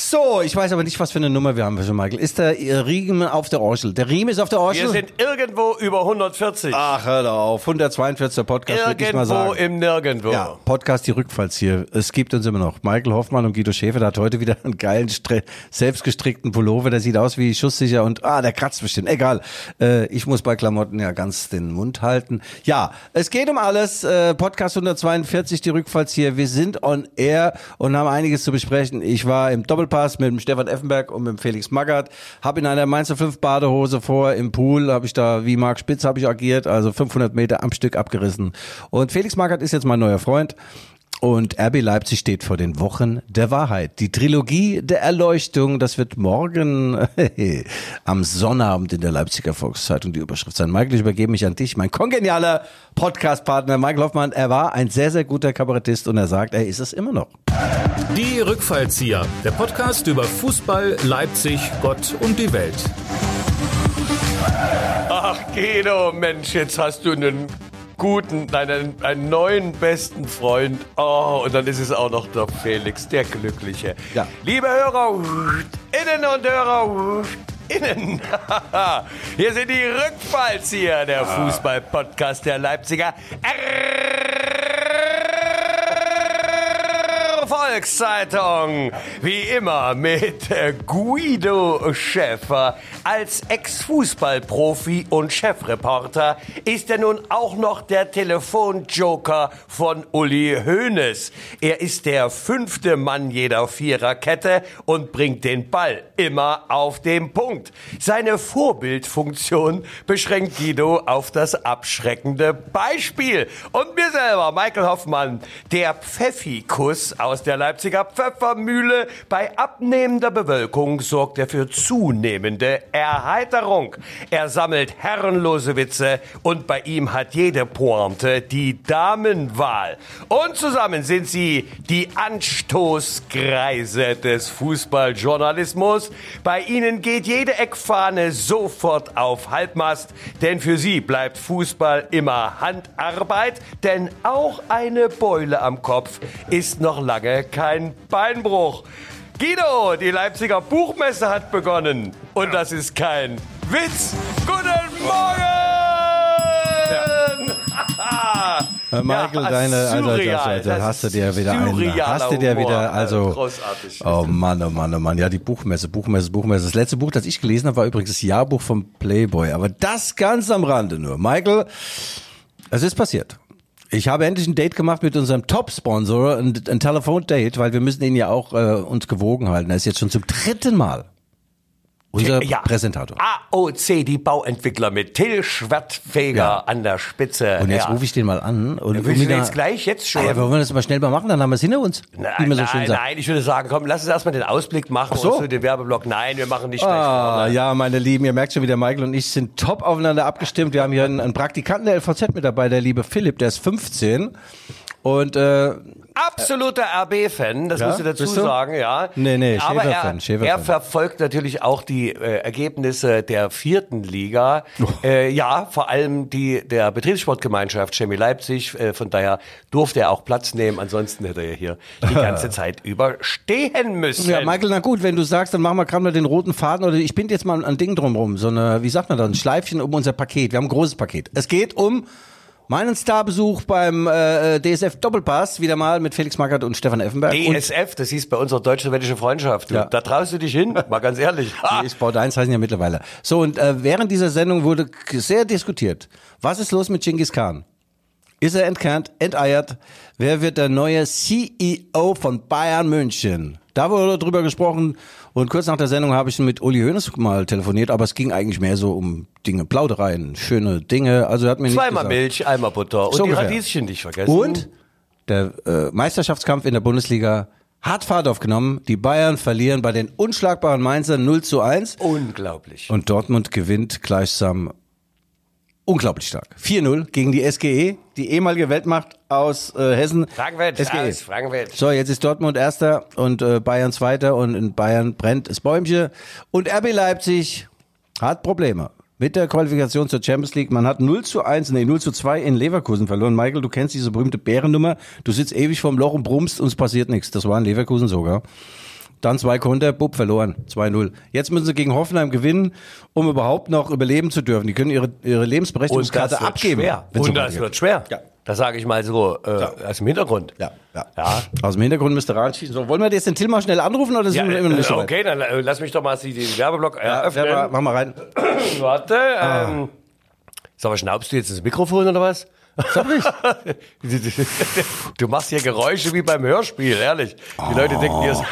So, ich weiß aber nicht, was für eine Nummer wir haben für Michael. Ist der Riemen auf der Orchel? Der Riemen ist auf der Orchel? Wir sind irgendwo über 140. Ach, hör doch auf. 142. Podcast, würde ich mal irgendwo sagen. im Nirgendwo. Ja, Podcast die Rückfalls hier. Es gibt uns immer noch. Michael Hoffmann und Guido Schäfer, der hat heute wieder einen geilen, selbstgestrickten Pullover. Der sieht aus wie schusssicher und, ah, der kratzt bestimmt. Egal. Äh, ich muss bei Klamotten ja ganz den Mund halten. Ja, es geht um alles. Äh, Podcast 142, die Rückfalls hier. Wir sind on air und haben einiges zu besprechen. Ich war im Doppelpass mit dem Stefan Effenberg und mit dem Felix Magath. Hab in einer Mainzer 5 Badehose vor im Pool, habe ich da wie Marc Spitz habe ich agiert, also 500 Meter am Stück abgerissen. Und Felix Magath ist jetzt mein neuer Freund. Und RB Leipzig steht vor den Wochen der Wahrheit. Die Trilogie der Erleuchtung, das wird morgen am Sonnabend in der Leipziger Volkszeitung die Überschrift sein. Michael, ich übergebe mich an dich, mein kongenialer Podcastpartner Michael Hoffmann. Er war ein sehr, sehr guter Kabarettist und er sagt, er ist es immer noch. Die Rückfallzieher, der Podcast über Fußball, Leipzig, Gott und die Welt. Ach, Guido, Mensch, jetzt hast du einen guten, nein, einen, neuen besten Freund. Oh, und dann ist es auch noch der Felix, der Glückliche. Ja. Liebe Hörer, innen und Hörer, innen. Hier sind die Rückfallzieher, der Fußball-Podcast der Leipziger. Volkszeitung. Wie immer mit äh, Guido Schäfer. Als Ex-Fußballprofi und Chefreporter ist er nun auch noch der Telefonjoker von Uli Hoeneß. Er ist der fünfte Mann jeder Viererkette und bringt den Ball immer auf den Punkt. Seine Vorbildfunktion beschränkt Guido auf das abschreckende Beispiel. Und mir selber, Michael Hoffmann, der Pfeffikus aus der Leipziger Pfeffermühle. Bei abnehmender Bewölkung sorgt er für zunehmende Erheiterung. Er sammelt herrenlose Witze und bei ihm hat jede Pointe die Damenwahl. Und zusammen sind sie die Anstoßgreise des Fußballjournalismus. Bei ihnen geht jede Eckfahne sofort auf Halbmast, denn für sie bleibt Fußball immer Handarbeit, denn auch eine Beule am Kopf ist noch lange kein Beinbruch. Guido, die Leipziger Buchmesse hat begonnen. Und das ist kein Witz. Guten Morgen! Äh, Michael, Ja, deine, also, surreal. also, also, hast du dir wieder einen, hast du dir wieder, also, großartig. oh Mann, oh Mann, oh Mann, ja, die Buchmesse, Buchmesse, Buchmesse. Das letzte Buch, das ich gelesen habe, war übrigens das Jahrbuch vom Playboy, aber das ganz am Rande nur. Michael, es ist passiert. Ich habe endlich ein Date gemacht mit unserem Top-Sponsor, ein, ein Telefondate, weil wir müssen ihn ja auch äh, uns gewogen halten. Er ist jetzt schon zum dritten Mal unser Ja. Präsentator. AOC, die Bauentwickler mit Till Schwertfeger Ja. an der Spitze. Und jetzt ja. rufe ich den mal an. Und Willst du wieder- jetzt gleich, jetzt schon? Ja, wollen wir das mal schnell mal machen, dann haben wir es hinter uns. wie Nein, so nein, nein, ich würde sagen, komm, lass uns erstmal den Ausblick machen so. und zu den Werbeblock. Nein, wir machen nicht schlecht Ah, ja, meine Lieben, ihr merkt schon wieder, Michael und ich sind top aufeinander abgestimmt. Wir haben hier einen, einen Praktikanten der LVZ mit dabei, der liebe Philipp, der ist 15. Und äh, Absoluter RB-Fan, das Ja, musst du dazu du? sagen, ja. Nee, nee, Aber Schäfer-Fan, er, Schäfer-Fan. er verfolgt natürlich auch die äh, Ergebnisse der vierten Liga. Oh. Äh, ja, vor allem die der Betriebssportgemeinschaft Chemie Leipzig. Äh, von daher durfte er auch Platz nehmen. Ansonsten hätte er hier die ganze Zeit überstehen müssen. ja, Michael, na gut, wenn du sagst, dann machen wir gerade mal den roten Faden oder ich bin jetzt mal ein Ding drumrum, so eine, wie sagt man das, ein Schleifchen um unser Paket. Wir haben ein großes Paket. Es geht um meinen Starbesuch beim äh, DSF Doppelpass, wieder mal mit Felix Magath und Stefan Effenberg. DSF, das hieß bei unserer deutsch-sowjetischen Freundschaft. Ja. Da traust du dich hin, mal ganz ehrlich. Die Sport 1 heißen ja mittlerweile. So, und äh, während dieser Sendung wurde sehr diskutiert. Was ist los mit Genghis Khan? Ist er entkernt, enteiert? Wer wird der neue CEO von Bayern München? Da wurde drüber gesprochen und kurz nach der Sendung habe ich mit Uli Hoeneß mal telefoniert, aber es ging eigentlich mehr so um Dinge, Plaudereien, schöne Dinge. Also er hat mir Zweimal. Milch, einmal Butter und So die ungefähr. Radieschen nicht vergessen. Und der äh, Meisterschaftskampf in der Bundesliga hat Fahrt aufgenommen. Die Bayern verlieren bei den unschlagbaren Mainzern 0 zu 1. Unglaublich. Und Dortmund gewinnt gleichsam unglaublich stark. 4-0 gegen die SGE, die ehemalige Weltmacht aus äh, Hessen. Frankfurt, SGE. aus Frankfurt. So, jetzt ist Dortmund Erster und äh, Bayern Zweiter und in Bayern brennt das Bäumchen. Und RB Leipzig hat Probleme. Mit der Qualifikation zur Champions League, man hat 0 zu 1, nee, 0 zu 2 in Leverkusen verloren. Michael, du kennst diese berühmte Bärennummer. Du sitzt ewig vorm Loch und brummst und es passiert nichts. Das war in Leverkusen sogar. Dann zwei Konter, bub, verloren. 2-0. Jetzt müssen sie gegen Hoffenheim gewinnen, um überhaupt noch überleben zu dürfen. Die können ihre, ihre Lebensberechtigungskarte abgeben. Und das wird schwer. Ja. Das sage ich mal so äh, aus dem Hintergrund. Ja, ja. Ja. Aus dem Hintergrund müsste reinschießen. So, wollen wir jetzt den Till mal schnell anrufen oder sind Ja, wir immer noch nicht äh, so weit? okay, dann äh, lass mich doch mal den Werbeblock eröffnen. Ja, mach mal rein. Warte. Ähm, Sag mal, schnaubst du jetzt das Mikrofon oder was? Sag ich. Du machst hier Geräusche wie beim Hörspiel, ehrlich. Die Leute denken dir,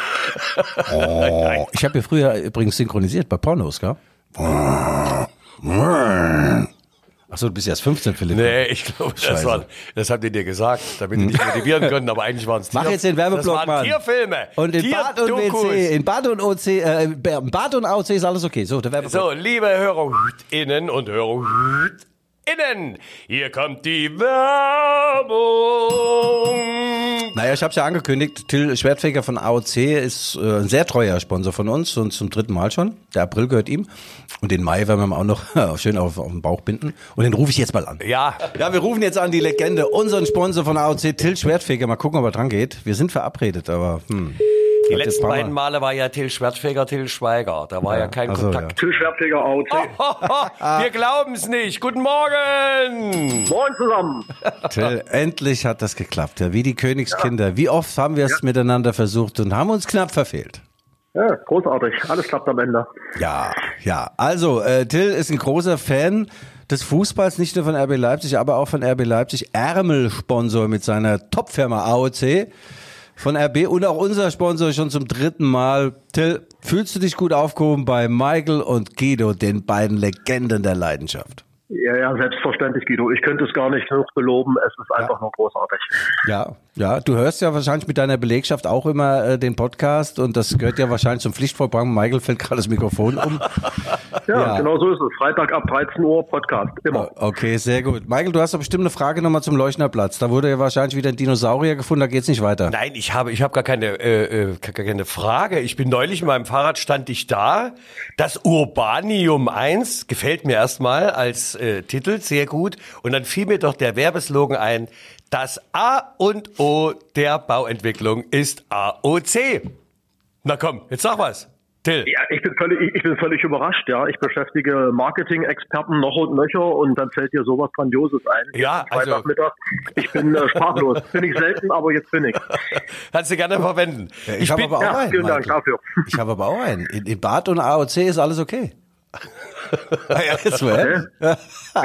Oh, ich habe hier früher übrigens synchronisiert bei Pornos, gell? Achso, du bist erst 15, Philipp. nee, ich glaube, das, war, das haben die dir gesagt, damit die dich motivieren können, aber eigentlich waren es Mach jetzt den Werbeblock das waren mal. Tierfilme. Und in Bad und. WC, in Bad und OC, äh, Bad und AOC ist alles okay. So, der Werbeblock. So, liebe HörerInnen und HörerInnen, hier kommt die Werbung. Naja, ich habe ja angekündigt, Till Schwertfeger von AOC ist äh, ein sehr treuer Sponsor von uns und zum dritten Mal schon. Der April gehört ihm. Und den Mai werden wir ihm auch noch schön auf, auf den Bauch binden. Und den rufe ich jetzt mal an. Ja, Ja, wir rufen jetzt an die Legende, unseren Sponsor von AOC, Till Schwertfeger. Mal gucken, ob er dran geht. Wir sind verabredet, aber hm. Die jetzt letzten beiden Male war ja Till Schwertfeger, Till Schweiger. Da war ja, kein Ach so, Kontakt. Till Schwertfeger AOC. Wir glauben's nicht. Guten Morgen. Moin zusammen. Till, endlich hat das geklappt. Ja, wie die Königskinder. Wie oft haben wir es miteinander versucht und haben uns knapp verfehlt. Ja, großartig. Alles klappt am Ende. Ja, ja. Also, äh, Till ist ein großer Fan des Fußballs, nicht nur von RB Leipzig, aber auch von RB Leipzig. Ärmelsponsor mit seiner Topfirma AOC von RB und auch unser Sponsor schon zum dritten Mal. Till, fühlst du dich gut aufgehoben bei Michael und Guido, den beiden Legenden der Leidenschaft? Ja, ja, selbstverständlich, Guido. Ich könnte es gar nicht hoch beloben. Es ist einfach nur großartig. Ja, ja, du hörst ja wahrscheinlich mit deiner Belegschaft auch immer äh, den Podcast und das gehört ja wahrscheinlich zum Pflichtprogramm. Michael fällt gerade das Mikrofon um. Ja, Ja. genau so ist es. Freitag ab 13 Uhr Podcast. Immer. Okay, sehr gut. Michael, du hast doch bestimmt eine Frage nochmal zum Leuchnerplatz. Da wurde ja wahrscheinlich wieder ein Dinosaurier gefunden, da geht's nicht weiter. Nein, ich habe, ich habe gar keine, äh, äh, gar keine Frage. Ich bin neulich mit meinem Fahrrad stand ich da. Das Urbanium 1 gefällt mir erstmal als äh, Titel sehr gut. Und dann fiel mir doch der Werbeslogan ein. Das A und O der Bauentwicklung ist AOC. Na komm, jetzt sag was. Till. Ja, ich bin völlig, ich- ich bin völlig überrascht. Ja, ich beschäftige Marketing-Experten noch und nöcher und dann fällt dir sowas Grandioses ein. Ja, also-. Ich bin äh, sprachlos. bin ich selten, aber jetzt bin ich. Kannst du gerne verwenden. ich habe bin, aber auch Ja, einen. vielen Dank Michael. dafür. Ich habe aber auch einen. In, in Bad und AOC ist alles okay. Ah, ja, jetzt, hä?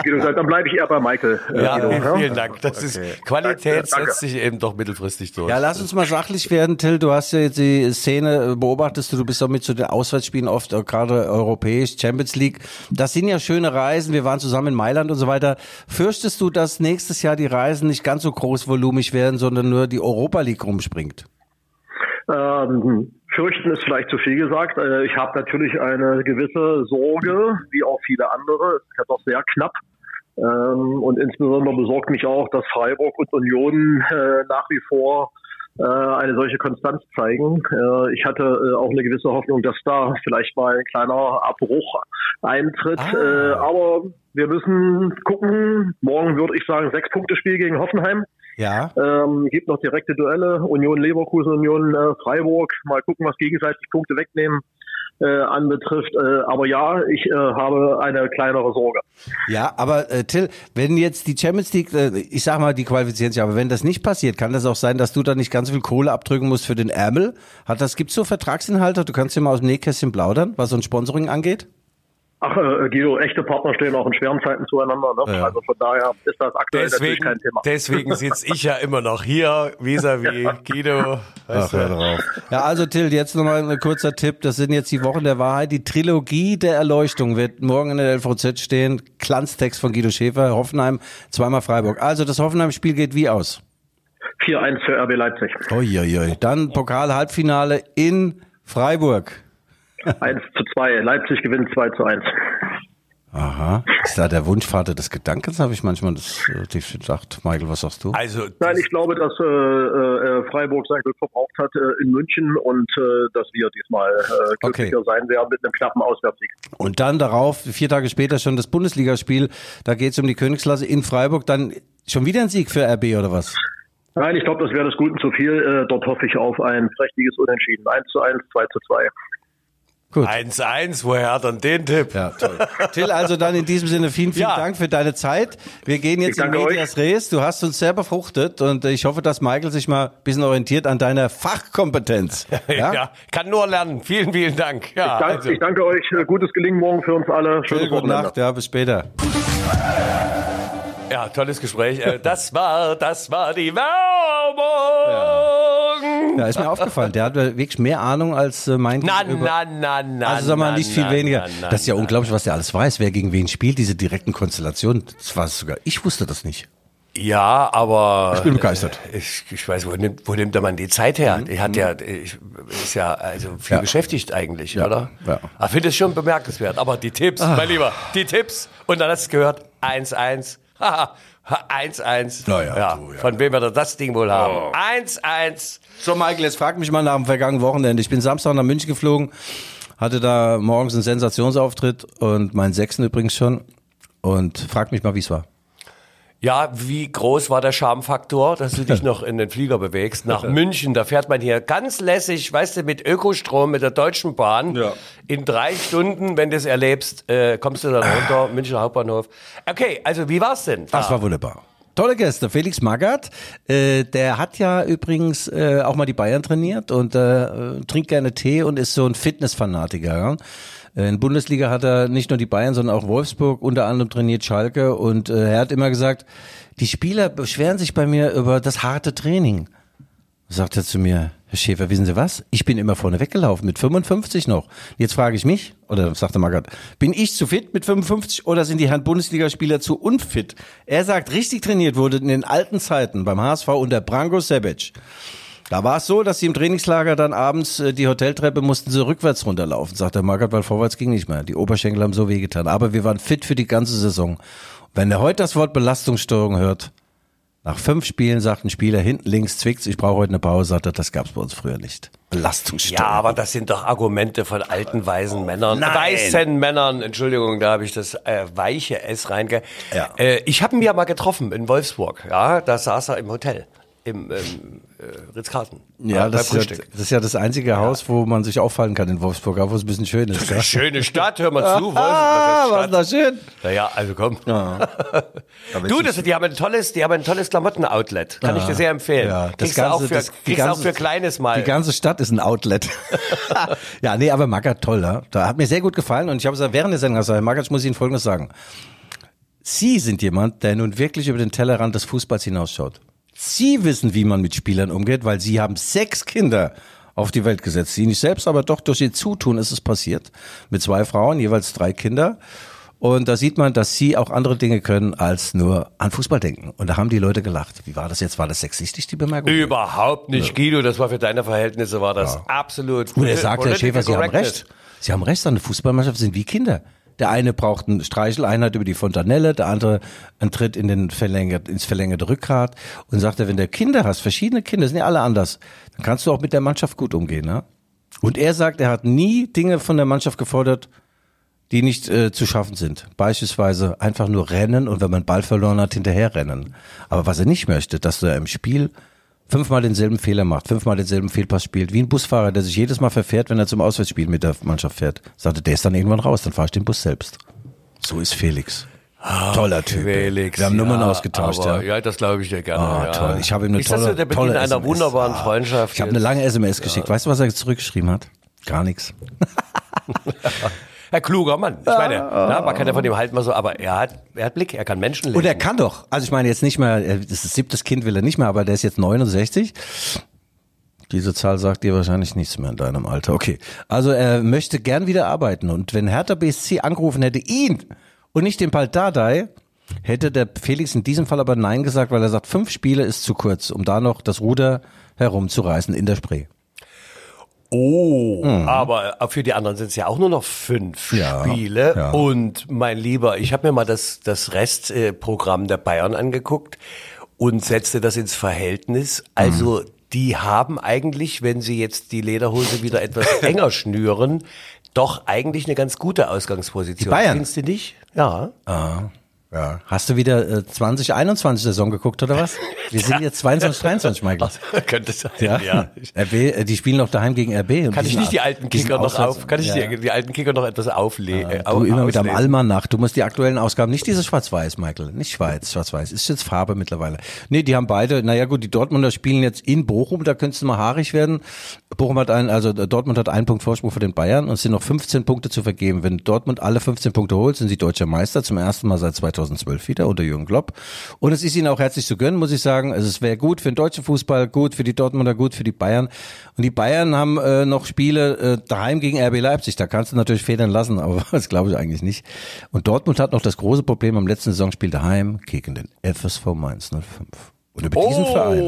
Guido, dann bleibe ich eher bei Michael. äh, ja, Guido, vielen Dank. Das ist Qualität Danke, danke. setzt sich eben doch mittelfristig durch. Ja, lass uns mal sachlich werden, Till. Du hast ja jetzt die Szene, äh, beobachtest du, du bist auch mit zu den Auswärtsspielen oft, äh, gerade europäisch, Champions League. Das sind ja schöne Reisen. Wir waren zusammen in Mailand und so weiter. Fürchtest du, dass nächstes Jahr die Reisen nicht ganz so großvolumig werden, sondern nur die Europa League rumspringt? Ähm, fürchten ist vielleicht zu viel gesagt. Äh, ich habe natürlich eine gewisse Sorge, wie auch viele andere. Es ist ja doch sehr knapp. Ähm, und insbesondere besorgt mich auch, dass Freiburg und Union äh, nach wie vor äh, eine solche Konstanz zeigen. Ich hatte auch eine gewisse Hoffnung, dass da vielleicht mal ein kleiner Abbruch eintritt. Ah. Aber wir müssen gucken. Morgen würde ich sagen, sechs Punkte Spiel gegen Hoffenheim. Ja. Ähm, gibt noch direkte Duelle, Union Leverkusen, Union äh, Freiburg. Mal gucken, was gegenseitig Punkte wegnehmen äh, anbetrifft. Äh, aber ja, ich äh, habe eine kleinere Sorge. Ja, aber äh, Till, wenn jetzt die Champions League, äh, ich sag mal, die qualifizieren sich, aber wenn das nicht passiert, kann das auch sein, dass du da nicht ganz viel Kohle abdrücken musst für den Ärmel? Hat das, gibt's so Vertragsinhalte? Du kannst ja mal aus dem Nähkästchen plaudern, was so ein Sponsoring angeht? Ach, äh, Guido, echte Partner stehen auch in schweren Zeiten zueinander. Ne? Ja. Also von daher ist das aktuell natürlich Deswegen, kein Thema. deswegen sitze ich ja immer noch hier, vis-à-vis Guido. Weißt du? drauf. Ja, also Till, jetzt nochmal ein kurzer Tipp. Das sind jetzt die Wochen der Wahrheit. Die Trilogie der Erleuchtung wird morgen in der LVZ stehen. Glanztext von Guido Schäfer, Hoffenheim, zweimal Freiburg. Also das Hoffenheim-Spiel geht wie aus? 4-1 für RB Leipzig. Uiuiui. Dann Pokal-Halbfinale in Freiburg. 1 zu 2. Leipzig gewinnt 2 zu 1. Aha. Ist da der Wunschvater des Gedankens, habe ich manchmal das äh, gedacht. Michael, was sagst du? Also, Nein, ich glaube, dass äh, äh, Freiburg sein Glück verbraucht hat äh, in München und äh, dass wir diesmal äh, glücklicher Okay. sein werden mit einem knappen Auswärtssieg. Und dann darauf, vier Tage später schon das Bundesligaspiel. Da geht es um die Königsklasse in Freiburg. Dann schon wieder ein Sieg für RB oder was? Nein, ich glaube, das wäre des Guten zu viel. Äh, dort hoffe ich auf ein prächtiges Unentschieden. 1 zu 1, 2 zu 2. Gut. 1-1, woher hat er den Tipp? Ja, toll. Till, also dann in diesem Sinne vielen, vielen Ja. Dank für deine Zeit. Wir gehen jetzt Ich in danke Medias Res. Du hast uns sehr befruchtet und ich hoffe, dass Michael sich mal ein bisschen orientiert an deiner Fachkompetenz. Ja? kann nur lernen. Vielen, vielen Dank. Ja, Dank, also, Ich danke euch. Gutes Gelingen morgen für uns alle. Schöne gute Wochenende. Nacht, ja, bis später. Ja, tolles Gespräch. Äh, Das war, das war die Werbung. Ja, ist mir aufgefallen. Der hat wirklich mehr Ahnung als äh, mein Na, Gegenüber. na, na, na. Also sag mal, na, nicht viel na, weniger. na, na, das ist ja unglaublich, was der alles weiß, wer gegen wen spielt, diese direkten Konstellationen. Das war sogar, ich wusste das nicht. Ja, aber. Ich bin begeistert. äh, Ich, ich weiß, wo nimmt, wo nimmt der Mann die Zeit her? Mhm. Er hat ja, ich, ist ja also viel Ja. beschäftigt eigentlich, oder? ja. Ah. Ich finde es schon bemerkenswert. Aber die Tipps, mein Lieber, die Tipps. Und dann hast du gehört, 1-1. Haha, 1-1. Na ja, du, ja. Von wem wir das Ding wohl haben? 1-1. So, Michael, jetzt frag mich mal nach dem vergangenen Wochenende. Ich bin Samstag nach München geflogen, hatte da morgens einen Sensationsauftritt und meinen sechsten übrigens schon. Und frag mich mal, wie es war. Ja, wie groß war der Charmfaktor, dass du dich noch in den Flieger bewegst? Nach München, da fährt man hier ganz lässig, weißt du, mit Ökostrom, mit der Deutschen Bahn. Ja. In drei Stunden, wenn du es erlebst, äh, kommst du dann runter, Münchner Hauptbahnhof. Okay, also wie war's denn? Das war wunderbar. Tolle Gäste. Felix Magath, äh, der hat ja übrigens äh, auch mal die Bayern trainiert und äh, trinkt gerne Tee und ist so ein Fitnessfanatiker. Ja? Äh, In Bundesliga hat er nicht nur die Bayern, sondern auch Wolfsburg, unter anderem trainiert Schalke und äh, er hat immer gesagt, die Spieler beschweren sich bei mir über das harte Training. Sagt er zu mir, Herr Schäfer, wissen Sie was? Ich bin immer vorne weggelaufen, mit 55 noch. Jetzt frage ich mich, oder sagte Magath, bin ich zu fit mit 55 oder sind die Herren Bundesligaspieler zu unfit? Er sagt, richtig trainiert wurde in den alten Zeiten beim HSV unter Branko Sebic. Da war es so, dass sie im Trainingslager dann abends äh, die Hoteltreppe mussten sie rückwärts runterlaufen, sagt der Magath, weil vorwärts ging nicht mehr. Die Oberschenkel haben so wehgetan. Aber wir waren fit für die ganze Saison. Wenn er heute das Wort Belastungssteuerung hört, nach fünf Spielen sagt ein Spieler hinten links zwickt's, ich brauche heute eine Pause, sagt er, das gab's bei uns früher nicht. Belastungssteuerung. Ja, aber das sind doch Argumente von alten, weisen Männern. nein. Weißen Männern, Entschuldigung, da habe ich das äh, weiche S reinge. Ja. Äh, ich habe ihn ja mal getroffen in Wolfsburg. Ja, da saß er im Hotel. Im ähm, äh, Ritz-Carlton. Ja, das ist ja, das ist ja das einzige Haus, wo man sich auffallen kann in Wolfsburg, auch wo es ein bisschen schön ist. gell? Schöne Stadt, hör mal zu. Ah, was ist das schön. Naja, also komm. Aber Du, es das, ist- die haben ein tolles, die haben ein tolles Klamotten-Outlet. Kann ich dir sehr empfehlen. Ja, das kriegst ganze, auch für, das, die kriegst ganze, auch für kleines mal. Die ganze Stadt ist ein Outlet. ja, nee, aber Magath, toll, ja. Da hat mir sehr gut gefallen und ich habe gesagt, während der Sendung gesagt, Magath, ich muss Ihnen Folgendes sagen. Sie sind jemand, der nun wirklich über den Tellerrand des Fußballs hinausschaut. Sie wissen, wie man mit Spielern umgeht, weil Sie haben sechs Kinder auf die Welt gesetzt. Sie nicht selbst, aber doch durch Ihr Zutun ist es passiert. Mit zwei Frauen, jeweils drei Kinder. Und da sieht man, dass Sie auch andere Dinge können, als nur an Fußball denken. Und da haben die Leute gelacht. Wie war das jetzt? War das sexistisch, die Bemerkung? Überhaupt nicht, Guido. Das war für deine Verhältnisse war das absolut. Und er sagt, Herr Schäfer, Sie haben recht. Sie haben recht, eine Fußballmannschaft sind wie Kinder. Der eine braucht eine Streicheleinheit über die Fontanelle, der andere einen Tritt in den verlängert, ins verlängerte Rückgrat. Und sagt er, wenn du Kinder hast, verschiedene Kinder, sind ja alle anders, dann kannst du auch mit der Mannschaft gut umgehen. Ne? Und er sagt, er hat nie Dinge von der Mannschaft gefordert, die nicht äh, zu schaffen sind. Beispielsweise einfach nur rennen und wenn man Ball verloren hat, hinterher rennen. Aber was er nicht möchte, dass du im Spiel fünfmal denselben Fehler macht, fünfmal denselben Fehlpass spielt, wie ein Busfahrer, der sich jedes Mal verfährt, wenn er zum Auswärtsspiel mit der Mannschaft fährt. Sagte, der ist dann irgendwann raus, dann fahr ich den Bus selbst. So ist Felix. Toller Typ. Felix, Wir haben Nummern ja, ausgetauscht, aber, ja. ja, das glaube ich dir gerne. Ah, ja. toll. Ich habe ihm eine sag tolle, so, der tolle einer SMS. wunderbaren Ah. Freundschaft. Ich habe eine lange SMS geschickt. Weißt du, was er zurückgeschrieben hat? Gar nichts. Ein kluger Mann. Ich meine, na, man kann ja von ihm halten mal so, aber er hat, er hat Blick, er kann Menschen lesen. Und er kann doch. Also ich meine jetzt nicht mehr, er- das ist siebtes Kind will er nicht mehr, aber der ist jetzt 69. Diese Zahl sagt dir wahrscheinlich nichts mehr in deinem Alter. Okay. Also er möchte gern wieder arbeiten. Und wenn Hertha BSC angerufen hätte, ihn und nicht den Paldadei, hätte der Felix in diesem Fall aber Nein gesagt, weil er sagt, fünf Spiele ist zu kurz, um da noch das Ruder herumzureißen in der Spree. Oh, aber für die anderen sind es ja auch nur noch fünf Mhm. Ja, Spiele. ja. Und mein Lieber, ich habe mir mal das, das Restprogramm der Bayern angeguckt und setzte das ins Verhältnis. Also Mhm. die haben eigentlich, wenn sie jetzt die Lederhose wieder etwas enger schnüren, doch eigentlich eine ganz gute Ausgangsposition. Die Bayern? Findest du nicht? Ja. Ja. Hast du wieder äh, 2021 Saison geguckt oder was? Wir sind jetzt 22, 23, Michael. Könnte sein, Ja. ja. RB, äh, die spielen noch daheim gegen RB. und Kann ich nicht die alten Kicker noch auf, kann ich Ja. die, die alten Kicker noch etwas auflegen? Äh, Du immer mit am? Almanach. Du musst die aktuellen Ausgaben, nicht diese Schwarz-Weiß, Michael. Nicht Schweiz, Schwarz-Weiß. Ist jetzt Farbe mittlerweile. Nee, die haben beide, naja gut, die Dortmunder spielen jetzt in Bochum, da könntest du mal haarig werden. Bochum hat einen, also Dortmund hat einen Punkt Vorsprung vor den Bayern und es sind noch 15 Punkte zu vergeben. Wenn Dortmund alle 15 Punkte holt, sind sie deutscher Meister zum ersten Mal seit 2012 wieder unter Jürgen Klopp. Und es ist ihnen auch herzlich zu gönnen, muss ich sagen. Also es wäre gut für den deutschen Fußball, gut für die Dortmunder, gut für die Bayern. Und die Bayern haben äh, noch Spiele äh, daheim gegen RB Leipzig. Da kannst du natürlich federn lassen, aber das glaube ich eigentlich nicht. Und Dortmund hat noch das große Problem am letzten Saisonspiel daheim gegen den FSV Mainz 05. Und über diesen Oh. Verein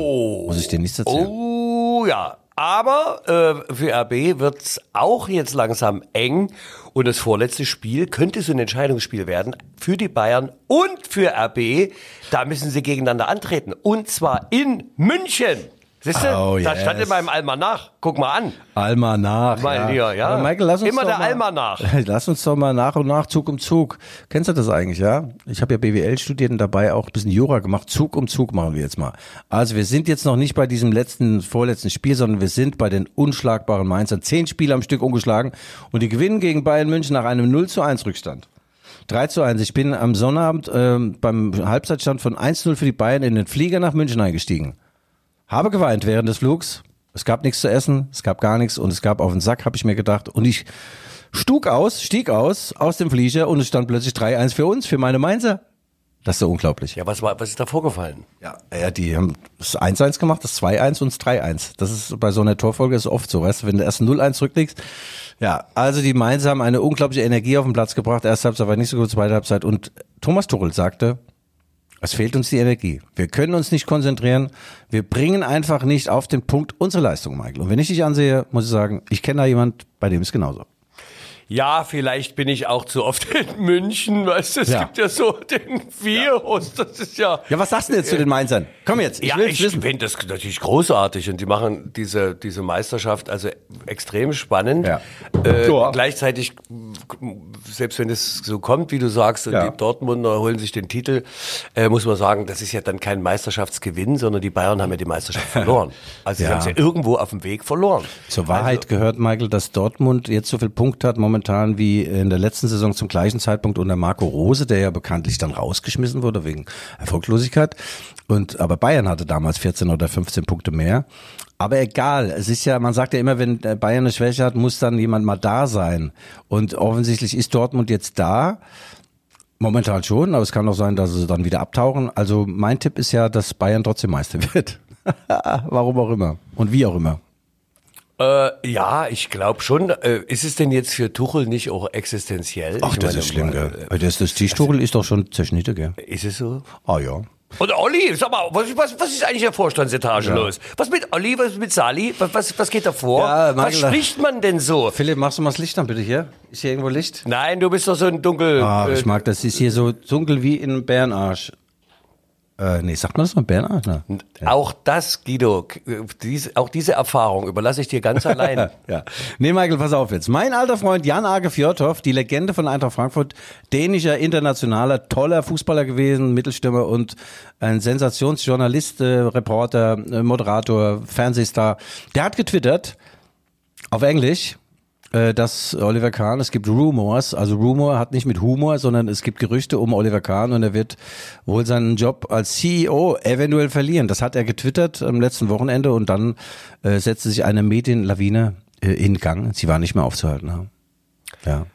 muss ich dir nichts erzählen. Oh ja, aber äh, für RB wird's auch jetzt langsam eng und das vorletzte Spiel könnte so ein Entscheidungsspiel werden für die Bayern und für RB. Da müssen sie gegeneinander antreten und zwar in München. Siehst du, Oh, da yes. stand in meinem Almanach. Guck mal an. Almanach. Mein Lieber, ja. Aber Michael, lass uns Immer doch der mal, Almanach. Lass uns doch mal nach und nach Zug um Zug. Kennst du das eigentlich, ja? Ich habe ja BWL studiert und dabei auch ein bisschen Jura gemacht. Zug um Zug machen wir jetzt mal. Also wir sind jetzt noch nicht bei diesem letzten, vorletzten Spiel, sondern wir sind bei den unschlagbaren Mainzern. Zehn Spiele am Stück ungeschlagen und die gewinnen gegen Bayern München nach einem 0 zu 1 Rückstand. 3 zu 1. Ich bin am Sonnabend ähm, beim Halbzeitstand von 1-0 für die Bayern in den Flieger nach München eingestiegen. Habe geweint während des Flugs. Es gab nichts zu essen, es gab gar nichts und es gab auf den Sack, habe ich mir gedacht. Und ich stug aus, stieg aus, aus dem Flieger und es stand plötzlich 3-1 für uns, für meine Mainzer. Das ist so unglaublich. Ja, was war, was ist da vorgefallen? Ja, ja, die haben das 1-1 gemacht, das 2-1 und das 3-1. Das ist bei so einer Torfolge ist oft so, weißt du, wenn du erst 0-1 zurückliegst. Ja, also die Mainzer haben eine unglaubliche Energie auf den Platz gebracht. Erste Halbzeit war nicht so gut, zweite Halbzeit. Und Thomas Tuchel sagte, es fehlt uns die Energie. Wir können uns nicht konzentrieren. Wir bringen einfach nicht auf den Punkt unsere Leistung, Michael. Und wenn ich dich ansehe, muss ich sagen, ich kenne da jemand, bei dem ist genauso. Ja, vielleicht bin ich auch zu oft in München, weißt du, es Ja. gibt ja so den Virus, das ist ja... Ja, was sagst du denn jetzt zu den Mainzern? Komm jetzt, ich ja, will ich finde das natürlich großartig und die machen diese, diese Meisterschaft also extrem spannend. Ja. Äh, Ja. Gleichzeitig, selbst wenn es so kommt, wie du sagst, und Ja. die Dortmunder holen sich den Titel, äh, muss man sagen, das ist ja dann kein Meisterschaftsgewinn, sondern die Bayern haben ja die Meisterschaft verloren. Also sie haben es ja irgendwo auf dem Weg verloren. Zur Wahrheit Also- gehört, Michael, dass Dortmund jetzt so viel Punkte hat momentan wie in der letzten Saison zum gleichen Zeitpunkt unter Marco Rose, der ja bekanntlich dann rausgeschmissen wurde wegen Erfolglosigkeit. Und aber Bayern hatte damals 14 oder 15 Punkte mehr. Aber egal, es ist ja, man sagt ja immer, wenn Bayern eine Schwäche hat, muss dann jemand mal da sein. Und offensichtlich ist Dortmund jetzt da. Momentan schon, aber es kann auch sein, dass sie dann wieder abtauchen. Also mein Tipp ist ja, dass Bayern trotzdem Meister wird. Warum auch immer. Und wie auch immer. Äh, ja, ich glaube schon. Äh, ist es denn jetzt für Tuchel nicht auch existenziell? Ach, ich das meine, ist schlimm, gell? Weil Das, das Tischtuchel ist doch schon zerschnitten, gell? äh, Ist es so? Ah ja. Und Olli, sag mal, was, was, was ist eigentlich der Vorstandsetage los? Was mit Olli, was mit Sali? Was, was, was geht da vor? Ja, was spricht man denn so? Philipp, machst du mal das Licht an, bitte hier? Ist hier irgendwo Licht? Nein, du bist doch so ein dunkel. Ah, äh, ich mag das. Ist hier so dunkel wie in Bärenarsch. Äh, nee, sagt man das mal Bärenarsch? Ne? Auch das, Guido, äh, diese, auch diese Erfahrung überlasse ich dir ganz allein. Ja. Nee, Michael, pass auf jetzt. Mein alter Freund Jan Age Fjordhoff, die Legende von Eintracht Frankfurt, dänischer, internationaler, toller Fußballer gewesen, Mittelstürmer und ein Sensationsjournalist, äh, Reporter, äh, Moderator, Fernsehstar. Der hat getwittert, auf Englisch, äh, dass Oliver Kahn, es gibt Rumors, also Rumor hat nicht mit Humor, sondern es gibt Gerüchte um Oliver Kahn und er wird wohl seinen Job als CEO eventuell verlieren. Das hat er getwittert am letzten Wochenende und dann äh, setzte sich eine Medienlawine äh, in Gang. Sie war nicht mehr aufzuhalten. Ja.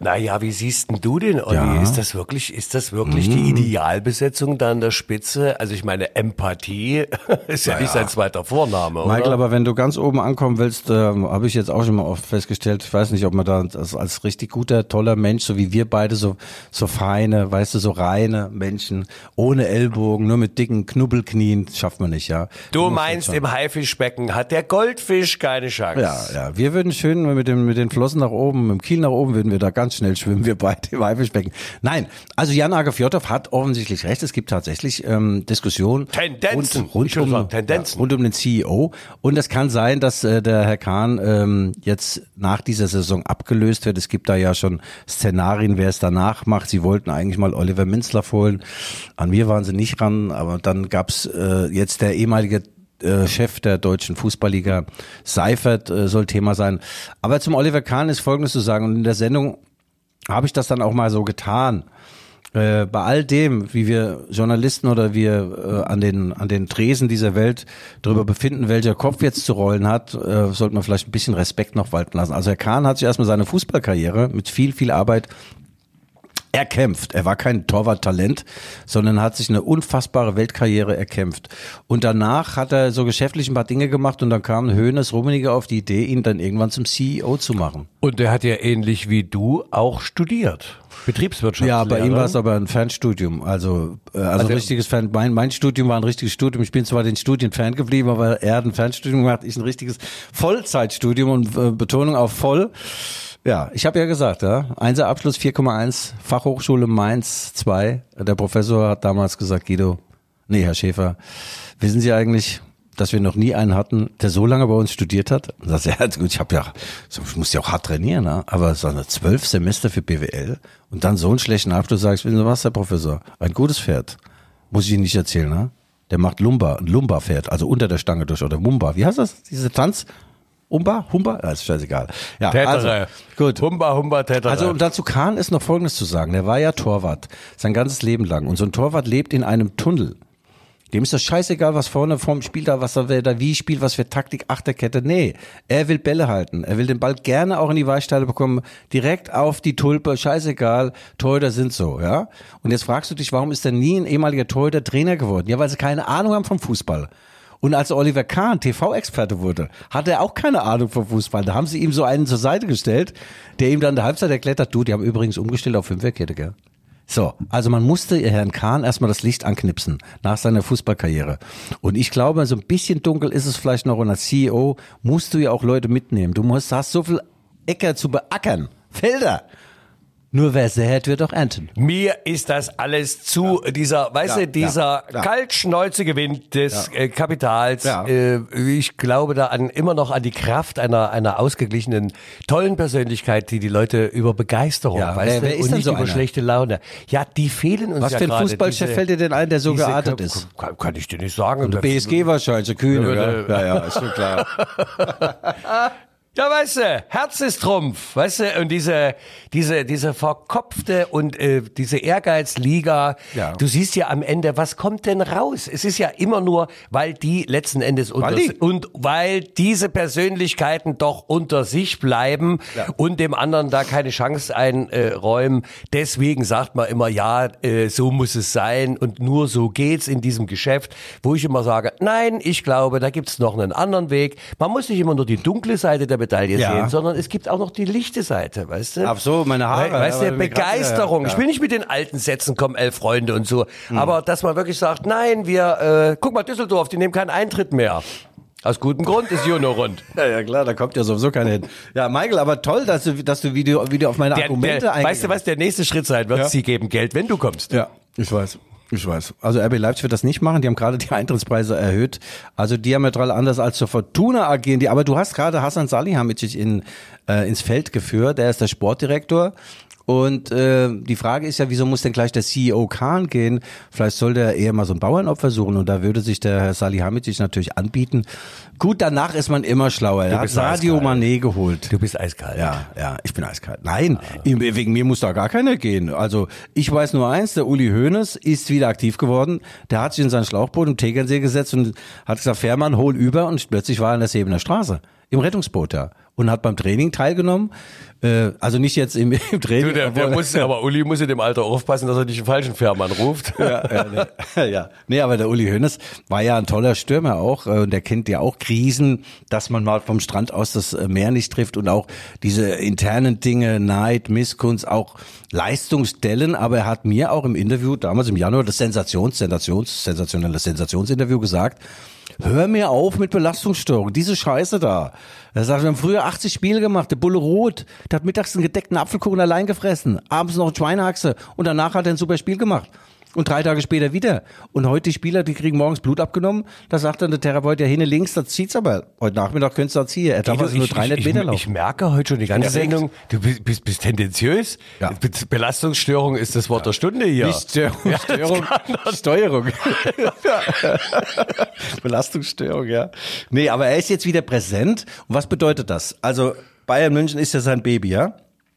Ja. Naja, wie siehst denn du den, Olli? Ja. Ist das wirklich, ist das wirklich die Idealbesetzung da an der Spitze? Also ich meine, Empathie ist ja, nicht sein zweiter Vorname, Michael, oder? aber wenn du ganz oben ankommen willst, ähm, habe ich jetzt auch schon mal oft festgestellt, ich weiß nicht, ob man da als, als richtig guter, toller Mensch, so wie wir beide, so, so feine, weißt du, so reine Menschen, ohne Ellbogen, nur mit dicken Knubbelknien, schafft man nicht, ja. Du musst meinst, im Haifischbecken hat der Goldfisch keine Chance. Ja, ja, wir würden schön mit den, mit den Flossen nach oben, mit dem Kiel nach oben, würden wir da ganz ganz schnell schwimmen wir beide im Haifischbecken. Nein, also Jan Agafjotov hat offensichtlich recht. Es gibt tatsächlich ähm, Diskussionen Tendenzen. rund, rund, um, sagen, Tendenzen. Ja, rund um den CEO. Und es kann sein, dass äh, der Herr Kahn ähm, jetzt nach dieser Saison abgelöst wird. Es gibt da ja schon Szenarien, wer es danach macht. Sie wollten eigentlich mal Oliver Minzler holen. An mir waren sie nicht ran, aber dann gab's äh, jetzt der ehemalige äh, Chef der deutschen Fußballliga Seifert äh, soll Thema sein. Aber zum Oliver Kahn ist Folgendes zu sagen. Und in der Sendung habe ich das dann auch mal so getan. Äh, bei all dem, wie wir Journalisten oder wir äh, an den an den Tresen dieser Welt darüber befinden, welcher Kopf jetzt zu rollen hat, äh, sollte man vielleicht ein bisschen Respekt noch walten lassen. Also Herr Kahn hat sich erstmal seine Fußballkarriere mit viel viel Arbeit erkämpft. Er war kein Torwarttalent, sondern hat sich eine unfassbare Weltkarriere erkämpft. Und danach hat er so geschäftlich ein paar Dinge gemacht und dann kam Hönes Rummenigge auf die Idee, ihn dann irgendwann zum CEO zu machen. Und der hat ja ähnlich wie du auch studiert. Betriebswirtschaft. Ja, bei ihm war es aber ein Fernstudium. Also, äh, also, ein richtiges Fern. Mein, mein Studium war ein richtiges Studium. Ich bin zwar den Studien Fan geblieben, aber er hat ein Fernstudium gemacht, ich ein richtiges Vollzeitstudium und äh, Betonung auf voll. Ja, ich habe ja gesagt, ja, Einser Abschluss 4,1, Fachhochschule Mainz 2. Der Professor hat damals gesagt, Guido, nee, Herr Schäfer, wissen Sie eigentlich, dass wir noch nie einen hatten, der so lange bei uns studiert hat? Und sagt, ja, gut, ich habe ja, ich muss ja auch hart trainieren, ne? aber so eine zwölf Semester für BWL und dann so einen schlechten Abschluss, sagst, wissen Sie was, Herr Professor, ein gutes Pferd, muss ich Ihnen nicht erzählen, ne? Der macht Lumba, ein Lumba-Pferd, also unter der Stange durch oder Mumba. Wie heißt das? Diese Tanz? Umba? Humba? Ja, ist scheißegal. Ja, Tätere. also, gut. Humba, Humba, Tätere. Also und dazu Kahn ist noch Folgendes zu sagen. Der war ja Torwart sein ganzes Leben lang. Und so ein Torwart lebt in einem Tunnel. Dem ist das scheißegal, was vorne vorm Spiel da, was er wer da wie spielt, was für Taktik, Achterkette. Nee, er will Bälle halten. Er will den Ball gerne auch in die Weichsteile bekommen, direkt auf die Tulpe, scheißegal, Torhüter sind so, ja. Und jetzt fragst du dich, warum ist er nie ein ehemaliger Torhüter Trainer geworden? Ja, weil sie keine Ahnung haben vom Fußball. Und als Oliver Kahn TV-Experte wurde, hatte er auch keine Ahnung vom Fußball. Da haben sie ihm so einen zur Seite gestellt, der ihm dann der Halbzeit erklärt hat, du, die haben übrigens umgestellt auf Fünferkette, gell? So, also man musste Herrn Kahn erstmal das Licht anknipsen nach seiner Fußballkarriere. Und ich glaube, so ein bisschen dunkel ist es vielleicht noch. Und als CEO musst du ja auch Leute mitnehmen. Du musst, hast so viel Äcker zu beackern. Felder. Nur wer sät, wird auch ernten. Mir ist das alles zu dieser, weißt Ja, du, dieser ja, ja. kaltschnäuzige Wind des äh, Kapitals. Ja. Äh, ich glaube da an, immer noch an die Kraft einer, einer ausgeglichenen, tollen Persönlichkeit, die die Leute über Begeisterung, Ja, weißt wer- du, wer ist und denn nicht so über einer? schlechte Laune. Ja, die fehlen uns Was ja für ein Fußballchef fällt dir denn ein, der so geartet ist? Kann, kann ich dir nicht sagen. Und BSG wahrscheinlich, so Kühne, Ja? Ja, ja, ist schon klar. Ja, weißt du, Herz ist Trumpf, weißt du, und diese, diese, diese verkopfte und äh, diese Ehrgeizliga, Ja. du siehst ja am Ende, was kommt denn raus? Es ist ja immer nur, weil die letzten Endes unter, und weil diese Persönlichkeiten doch unter sich bleiben und dem anderen da keine Chance einräumen. Deswegen sagt man immer, ja, äh, so muss es sein und nur so geht's in diesem Geschäft, wo ich immer sage, nein, ich glaube, da gibt's noch einen anderen Weg. Man muss nicht immer nur die dunkle Seite der Medaille Ja. sehen, sondern es gibt auch noch die lichte Seite, weißt du? Ach so, meine Haare. We- Weißt du, Begeisterung. Ich will nicht mit den alten Sätzen kommen, elf Freunde und so. Aber dass man wirklich sagt, nein, wir, äh, guck mal, Düsseldorf, die nehmen keinen Eintritt mehr. Aus gutem Grund ist Juno rund. Ja, ja, klar, da kommt ja sowieso keiner hin. Ja, Michael, aber toll, dass du, dass du wieder, wieder auf meine Der, Argumente der, weißt du, was der nächste Schritt sein wird? Ja. Sie geben Geld, wenn du kommst. Ja, ich weiß. Ich weiß. Also RB Leipzig wird das nicht machen. Die haben gerade die Eintrittspreise erhöht. Also diametral anders als zur Fortuna agieren die. Aber du hast gerade Hassan Salihamidzic in, äh, ins Feld geführt. Der ist der Sportdirektor. Und äh, die Frage ist ja, wieso muss denn gleich der CEO Kahn gehen? Vielleicht soll der eher mal so ein Bauernopfer suchen und da würde sich der Herr Salihamidzic natürlich anbieten. Gut, danach ist man immer schlauer. Er hat Sadio eiskalt. Mané geholt. Du bist eiskalt. Ja, ja, ich bin eiskalt. Nein, ihm- wegen mir muss da gar keiner gehen. Also ich weiß nur eins, der Uli Hoeneß ist wieder aktiv geworden. Der hat sich in sein Schlauchboot im Tegernsee gesetzt und hat gesagt, Fährmann, hol über und plötzlich war er in der Sebener Straße. Im Rettungsboot da. Und hat beim Training teilgenommen. Äh, also nicht jetzt im, im Training. Du, der, der obwohl- muss, aber Uli muss in dem Alter aufpassen, dass er nicht den falschen Fährmann ruft. ja, ja, nee. ja. Nee, aber der Uli Hoeneß war ja ein toller Stürmer auch äh, und der kennt ja auch Krisen, dass man mal vom Strand aus das äh, Meer nicht trifft und auch diese internen Dinge, Neid, Missgunst, auch Leistungsstellen, aber er hat mir auch im Interview damals im Januar das Sensations, Sensations, sensationelle Sensationsinterview gesagt, hör mir auf mit Belastungsstörung, diese Scheiße da. Er sagt, wir haben früher 80 Spiele gemacht, der Bulle Rot, der hat mittags einen gedeckten Apfelkuchen allein gefressen, abends noch eine Schweinehaxe und danach hat er ein super Spiel gemacht. Und drei Tage später wieder. Und heute die Spieler, die kriegen morgens Blut abgenommen. Da sagt dann der Therapeut, ja, hinne links, das zieht's aber. Heute Nachmittag könntest du da ziehen. Er darf also nur ich, 300 ich, Meter laufen. ich merke heute schon die ganze Perfekt. Sendung, du bist, bist, bist tendenziös. Ja. Be Belastungsstörung ist das Wort der Stunde hier. Nicht Störung, Störung, Steuerung. Belastungsstörung, ja. Nee, aber er ist jetzt wieder präsent. Und was bedeutet das? Also Bayern München ist ja sein Baby, ja?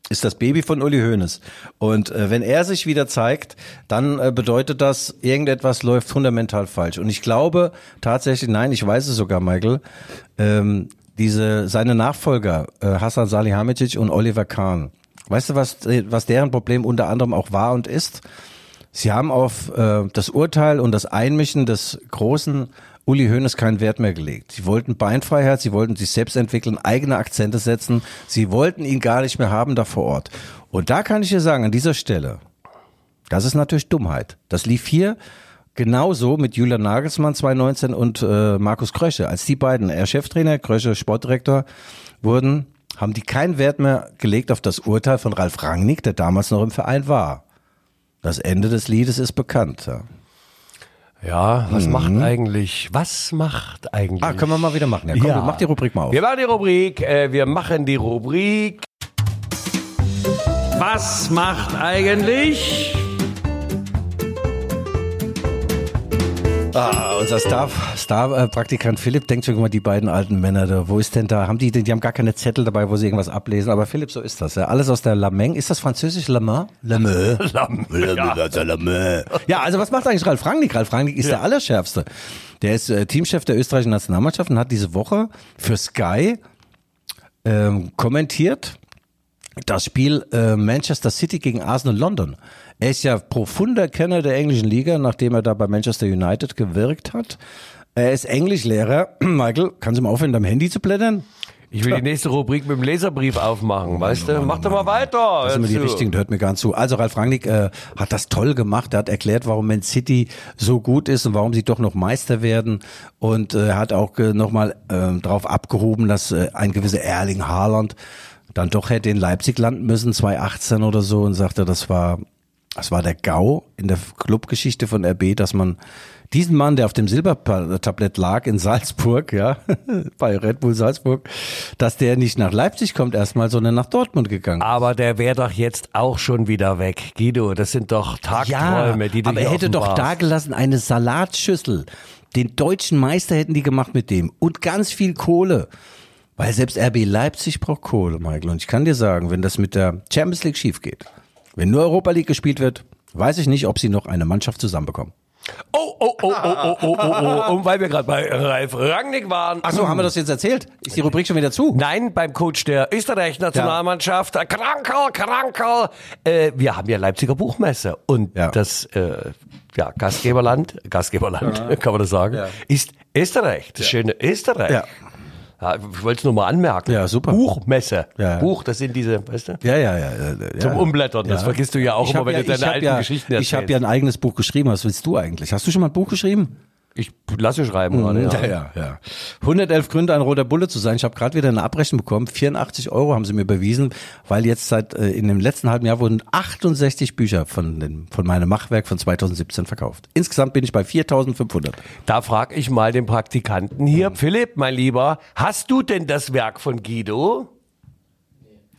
Ist das Baby von Uli Hoeneß. Und äh, wenn er sich wieder zeigt, dann äh, bedeutet das, irgendetwas läuft fundamental falsch. Und ich glaube tatsächlich, nein, ich weiß es sogar, Michael, ähm, diese seine Nachfolger, äh, Hassan Salihamidzic und Oliver Kahn. Weißt du, was, äh, was deren Problem unter anderem auch war und ist? Sie haben auf äh, das Urteil und das Einmischen des großen Uli Hoeneß keinen Wert mehr gelegt. Sie wollten Beinfreiheit, sie wollten sich selbst entwickeln, eigene Akzente setzen. Sie wollten ihn gar nicht mehr haben da vor Ort. Und da kann ich dir sagen, an dieser Stelle, das ist natürlich Dummheit. Das lief hier genauso mit Julian Nagelsmann 2019 und äh, Markus Krösche. Als die beiden, er Cheftrainer, Krösche Sportdirektor, wurden, haben die keinen Wert mehr gelegt auf das Urteil von Ralf Rangnick, der damals noch im Verein war. Das Ende des Liedes ist bekannt. Ja. Ja, was macht eigentlich, was macht eigentlich? Ah, können wir mal wieder machen. Ja, komm, Ja. mach die Rubrik mal auf. Wir machen die Rubrik, äh, wir machen die Rubrik. Was macht eigentlich? Ah, unser Star, Star-Praktikant Philipp denkt schon, mal, die beiden alten Männer da, wo ist denn da? Haben die, die haben gar keine Zettel dabei, wo sie irgendwas ablesen. Aber Philipp, so ist das. Ja. Alles aus der Lameng. Ist das französisch Lameng? Lameng. Lameng. Ja, also was macht eigentlich Ralf Rangnick? Ralf Rangnick ist der Allerschärfste. Der ist äh, Teamchef der österreichischen Nationalmannschaft und hat diese Woche für Sky ähm, kommentiert das Spiel äh, Manchester City gegen Arsenal London. Er ist ja profunder Kenner der englischen Liga, nachdem er da bei Manchester United gewirkt hat. Er ist Englischlehrer. Michael, kannst du mal aufhören, deinem Handy zu blättern? Ich will die nächste Rubrik mit dem Leserbrief aufmachen, weißt du? Mach doch mal weiter. Das sind die richtigen, hört mir gar nicht zu. Also Ralf Rangnick äh, hat das toll gemacht. Er hat erklärt, warum Man City so gut ist und warum sie doch noch Meister werden. Und äh, er hat auch äh, nochmal äh, darauf abgehoben, dass äh, ein gewisser Erling Haaland dann doch hätte in Leipzig landen müssen, 2018 oder so, und sagte, das war, das war der GAU in der Clubgeschichte von RB, dass man diesen Mann, der auf dem Silbertablett lag in Salzburg, ja, bei Red Bull Salzburg, dass der nicht nach Leipzig kommt erstmal, sondern nach Dortmund gegangen. Aber der wäre doch jetzt auch schon wieder weg. Guido, das sind doch Tagträume, die du aber er hätte doch offenbarst. da gelassen eine Salatschüssel. Den deutschen Meister hätten die gemacht mit dem und ganz viel Kohle. Weil selbst RB Leipzig braucht Kohle, Michael. Und ich kann dir sagen, wenn das mit der Champions League schief geht, wenn nur Europa League gespielt wird, weiß ich nicht, ob sie noch eine Mannschaft zusammenbekommen. Oh, oh, oh, oh, oh, oh, oh, oh. Und weil wir gerade bei Ralf Rangnick waren. Ach so, haben wir das jetzt erzählt? Ist die Rubrik schon wieder zu? Nein, beim Coach der Österreich-Nationalmannschaft, Krankel, Krankel. Äh, wir haben ja Leipziger Buchmesse und Ja. das äh, ja, Gastgeberland, Gastgeberland, kann man das sagen, Ja. ist Österreich, das schöne Österreich. Ja. Ich wollte es nur mal anmerken. Ja, super. Buchmesse. Ja. Buch, das sind diese, weißt du? Ja, ja, ja. ja, Zum. Umblättern, das vergisst du ja auch immer, wenn du deine alten Geschichten Ich habe erzählst. ja ein eigenes Buch geschrieben. Was willst du eigentlich? Hast du schon mal ein Buch geschrieben? Ich lasse schreiben gerade, ja. Ja, ja, ja. 111 Gründe, ein roter Bulle zu sein. Ich habe gerade wieder eine Abrechnung bekommen. 84 Euro haben sie mir überwiesen, weil jetzt seit äh, in dem letzten halben Jahr wurden 68 Bücher von, dem, von meinem Machwerk von 2017 verkauft. Insgesamt bin ich bei 4500. Da frage ich mal den Praktikanten hier. Philipp, mein Lieber, hast du denn das Werk von Guido?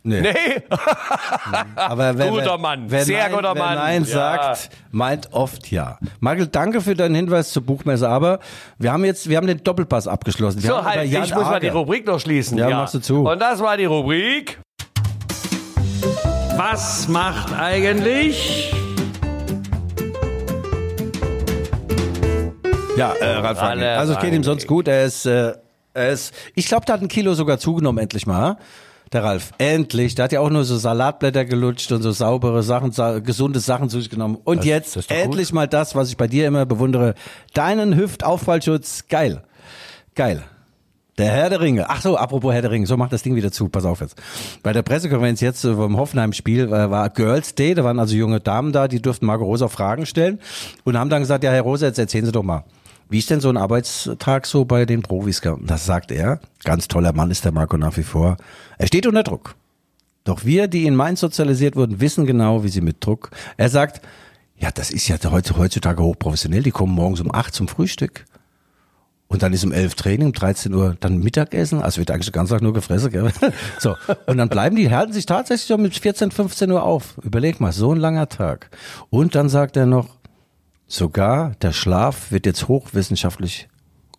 Nee. Nee. Aber wer, Guter Mann, wer sehr nein, guter Mann. Nein Ja. sagt, meint oft ja. Michael, danke für deinen Hinweis zur Buchmesse. Aber wir haben jetzt, wir haben den Doppelpass abgeschlossen. Wir So, halt, ich muss mal die Rubrik noch schließen. Ja, machst du zu. Und das war die Rubrik. Was macht eigentlich? Ja, äh, Ralf Rangnick. Also es geht ihm sonst gut. Er ist, äh, er ist, ich glaube, der hat ein Kilo sogar zugenommen, endlich mal. Der Ralf, endlich. Der hat ja auch nur so Salatblätter gelutscht und so saubere Sachen, sa gesunde Sachen zu sich genommen. Und Das- jetzt das doch gut. endlich mal das, was ich bei dir immer bewundere. Deinen Hüftauffallschutz. Geil. Geil. Der Herr der Ringe. Ach so, apropos Herr der Ringe. So macht das Ding wieder zu. Pass auf jetzt. Bei der Pressekonferenz jetzt äh, vom Hoffenheim-Spiel äh, war Girls Day. Da waren also junge Damen da, die durften Marco Rosa Fragen stellen und haben dann gesagt, ja, Herr Rosa, jetzt erzählen Sie doch mal. Wie ist denn so ein Arbeitstag so bei den Profis? Das sagt er. Ganz toller Mann ist der Marco nach wie vor. Er steht unter Druck. Doch wir, die in Mainz sozialisiert wurden, wissen genau, wie sie mit Druck. Er sagt, ja, das ist ja heutzutage hochprofessionell. Die kommen morgens um acht zum Frühstück. Und dann ist um elf Training, um 13 Uhr dann Mittagessen. Also wird eigentlich den ganzen Tag nur gefressen, gell? So. Und dann bleiben die, halten sich tatsächlich mit 14, 15 Uhr auf. Überleg mal, so ein langer Tag. Und dann sagt er noch, sogar der Schlaf wird jetzt hochwissenschaftlich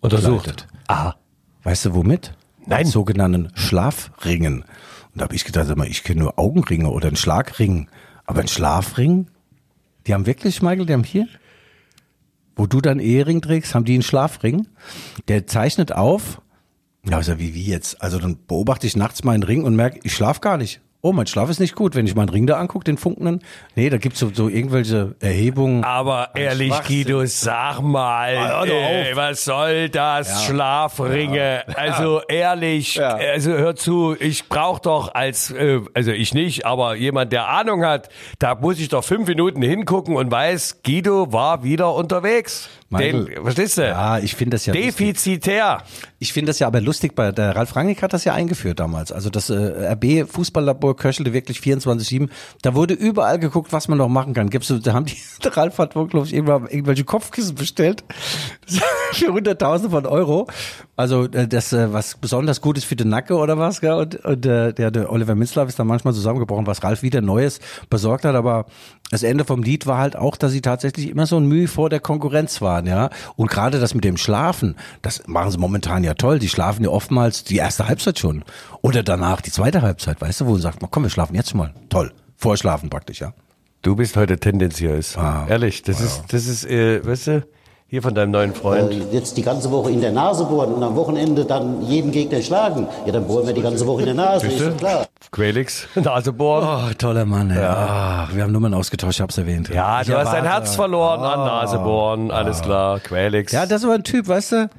Untersucht. Aha. Weißt du womit? Nein. Mit sogenannten Schlafringen. Und da habe ich gedacht, sag mal, ich kenne nur Augenringe oder einen Schlagring. Aber ein Schlafring? Die haben wirklich, Michael, die haben hier, wo du deinen Ehering trägst, haben die einen Schlafring. Der zeichnet auf, ja, also wie, wie jetzt? Also dann beobachte ich nachts meinen Ring und merke, ich schlaf gar nicht. Oh, mein Schlaf ist nicht gut. Wenn ich meinen Ring da angucke, den funkenden. Nee, da gibt's so, so irgendwelche Erhebungen. Aber ehrlich. Guido, sag mal, Ah, ey, was soll das? Schlafringe. Also ehrlich, Ja. also hör zu, ich brauch doch als, äh, also ich nicht, aber jemand, der Ahnung hat, da muss ich doch fünf Minuten hingucken und weiß, Guido war wieder unterwegs. Michael, Den, verstehst du? Ja, ich finde das ja lustig. Defizitär. Ich finde das ja aber lustig, bei der Ralf Rangnick hat das ja eingeführt damals. Also das äh, RB Fußballlabor köchelte wirklich 24/7. Da wurde überall geguckt, was man noch machen kann. Gibt's, so- da haben die, der Ralf hat wohl, glaube ich, irgendwelche Kopfkissen bestellt für Hunderttausende von Euro. Also äh, das, äh, was besonders gut ist für den Nacken oder was. Gell? Und, und äh, der, der Oliver Minzlaff ist dann manchmal zusammengebrochen, was Ralf wieder Neues besorgt hat. Aber das Ende vom Lied war halt auch, dass sie tatsächlich immer so ein Mühe vor der Konkurrenz waren, ja. Und gerade das mit dem Schlafen, das machen sie momentan ja toll. Die schlafen ja oftmals die erste Halbzeit schon. Oder danach die zweite Halbzeit, weißt du, wo man sagt, komm, wir schlafen jetzt mal. Toll. Vorschlafen praktisch, ja. Du bist heute tendenziös. Ah. Ehrlich, das ist, das ist, äh, weißt du, hier von deinem neuen Freund. Äh, jetzt die ganze Woche in der Nase bohren und am Wochenende dann jeden Gegner schlagen. Ja, dann bohren wir die ganze Woche in der Nase, ist doch klar. Quelix, Nasebohren. Oh, toller Mann, ey. Ah, wir haben Nummern ausgetauscht, ich hab's erwähnt. Ja, Ich du hast dein erwarte- Herz verloren an Nasebohren, alles klar, Quelix. Ja, das war ein Typ, weißt du?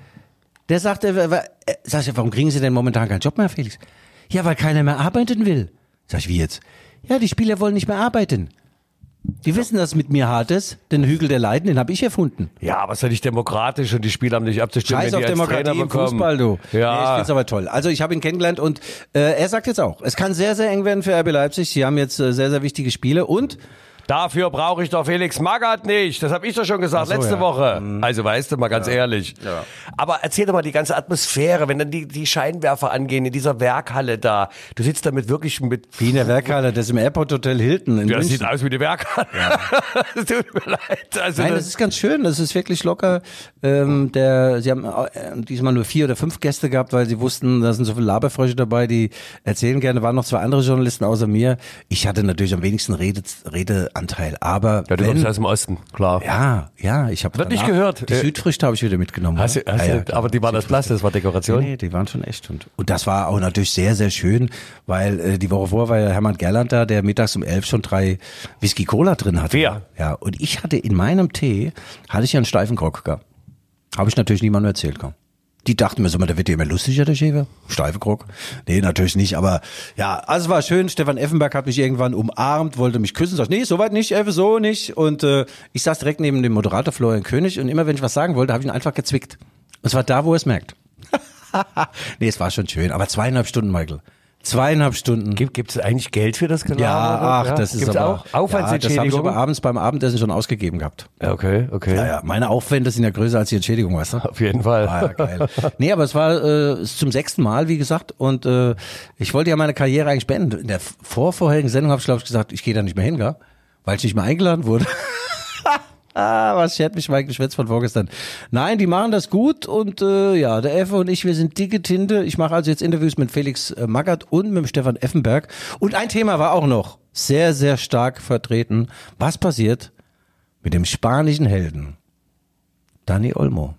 Der sagte, äh, wa- äh, sag ich, warum kriegen Sie denn momentan keinen Job mehr, Felix? Ja, weil keiner mehr arbeiten will. Sag ich, wie jetzt? Ja, die Spieler wollen nicht mehr arbeiten. Die wissen, dass es mit mir hart ist. Den Hügel der Leiden, den habe ich erfunden. Ja, aber ist ja nicht demokratisch und die Spieler haben nicht abzustimmen, Scheiß auf Demokratie im. Fußball, du. Nee, ich Ja, find's aber toll. Also ich habe ihn kennengelernt und äh, er sagt jetzt auch, es kann sehr, sehr eng werden für RB Leipzig. Sie haben jetzt äh, sehr, sehr wichtige Spiele und dafür brauche ich doch Felix Magath nicht. Das habe ich doch schon gesagt so, letzte ja. Woche. Also weißt du mal ganz ehrlich. Aber erzähl doch mal die ganze Atmosphäre, wenn dann die, die Scheinwerfer angehen in dieser Werkhalle da. Du sitzt da mit wirklich mit... wie in der Werkhalle, das ist im Airport Hotel Hilton in Ja, das München. sieht aus wie eine Werkhalle. Es tut mir leid. Also Nein, das- das ist ganz schön. Das ist wirklich locker. Ähm, der, sie haben äh, diesmal nur vier oder fünf Gäste gehabt, weil sie wussten, da sind so viele Laberfrösche dabei, die erzählen gerne. Waren noch zwei andere Journalisten außer mir. Ich hatte natürlich am wenigsten Rede, Redeanteil. Aber ja, du wenn, kommst aus dem Osten, klar. ja, ja, ich habe nicht gehört. Die Äh, Südfrüchte habe ich wieder mitgenommen. Hast du, ja. hast ja, du, klar. aber die waren das Blass, das war Dekoration. Nee, die waren schon echt. Und, und das war auch natürlich sehr, sehr schön, weil äh, die Woche vorher war ja Hermann Gerland da, der mittags um elf schon drei Whisky Cola drin hatte. Wer? Ja, und ich hatte in meinem Tee, hatte ich ja einen steifen Grog gehabt. Habe ich natürlich niemandem erzählt. Komm. Die dachten mir so, der wird ja immer lustiger, der Schäfer. Steife Grog. Nee, natürlich nicht, aber ja, also war schön. Stefan Effenberg hat mich irgendwann umarmt, wollte mich küssen. Sagt, nee, soweit nicht, Effe, so nicht. Und äh, ich saß direkt neben dem Moderator Florian König und immer wenn ich was sagen wollte, habe ich ihn einfach gezwickt. Und zwar da, wo er es merkt. nee, es war schon schön. Aber zweieinhalb Stunden, Michael. Zweieinhalb Stunden. Gibt es eigentlich Geld für das Gelaber? ja, ach, Ja, das ist Gibt's aber, auch Ja, das habe ich Aufwandsentschädigung? aber abends beim Abendessen schon ausgegeben gehabt. Ja, okay, okay. Ja, ja, meine Aufwände sind ja größer als die Entschädigung, weißt du? Auf jeden Fall. Ah, ja, geil. Nee, aber es war äh, zum sechsten Mal, wie gesagt, und äh, ich wollte ja meine Karriere eigentlich beenden. In der vorvorherigen Sendung habe ich, glaube ich, gesagt, ich gehe da nicht mehr hin, gell? weil ich nicht mehr eingeladen wurde. Ah, was schert mich Mike Geschwätz von vorgestern. Nein, die machen das gut und äh, ja, der Effe und ich, wir sind dicke Tinte. Ich mache also jetzt Interviews mit Felix äh, Magath und mit dem Stefan Effenberg. Und ein Thema war auch noch sehr, sehr stark vertreten. Was passiert mit dem spanischen Helden Dani Olmo?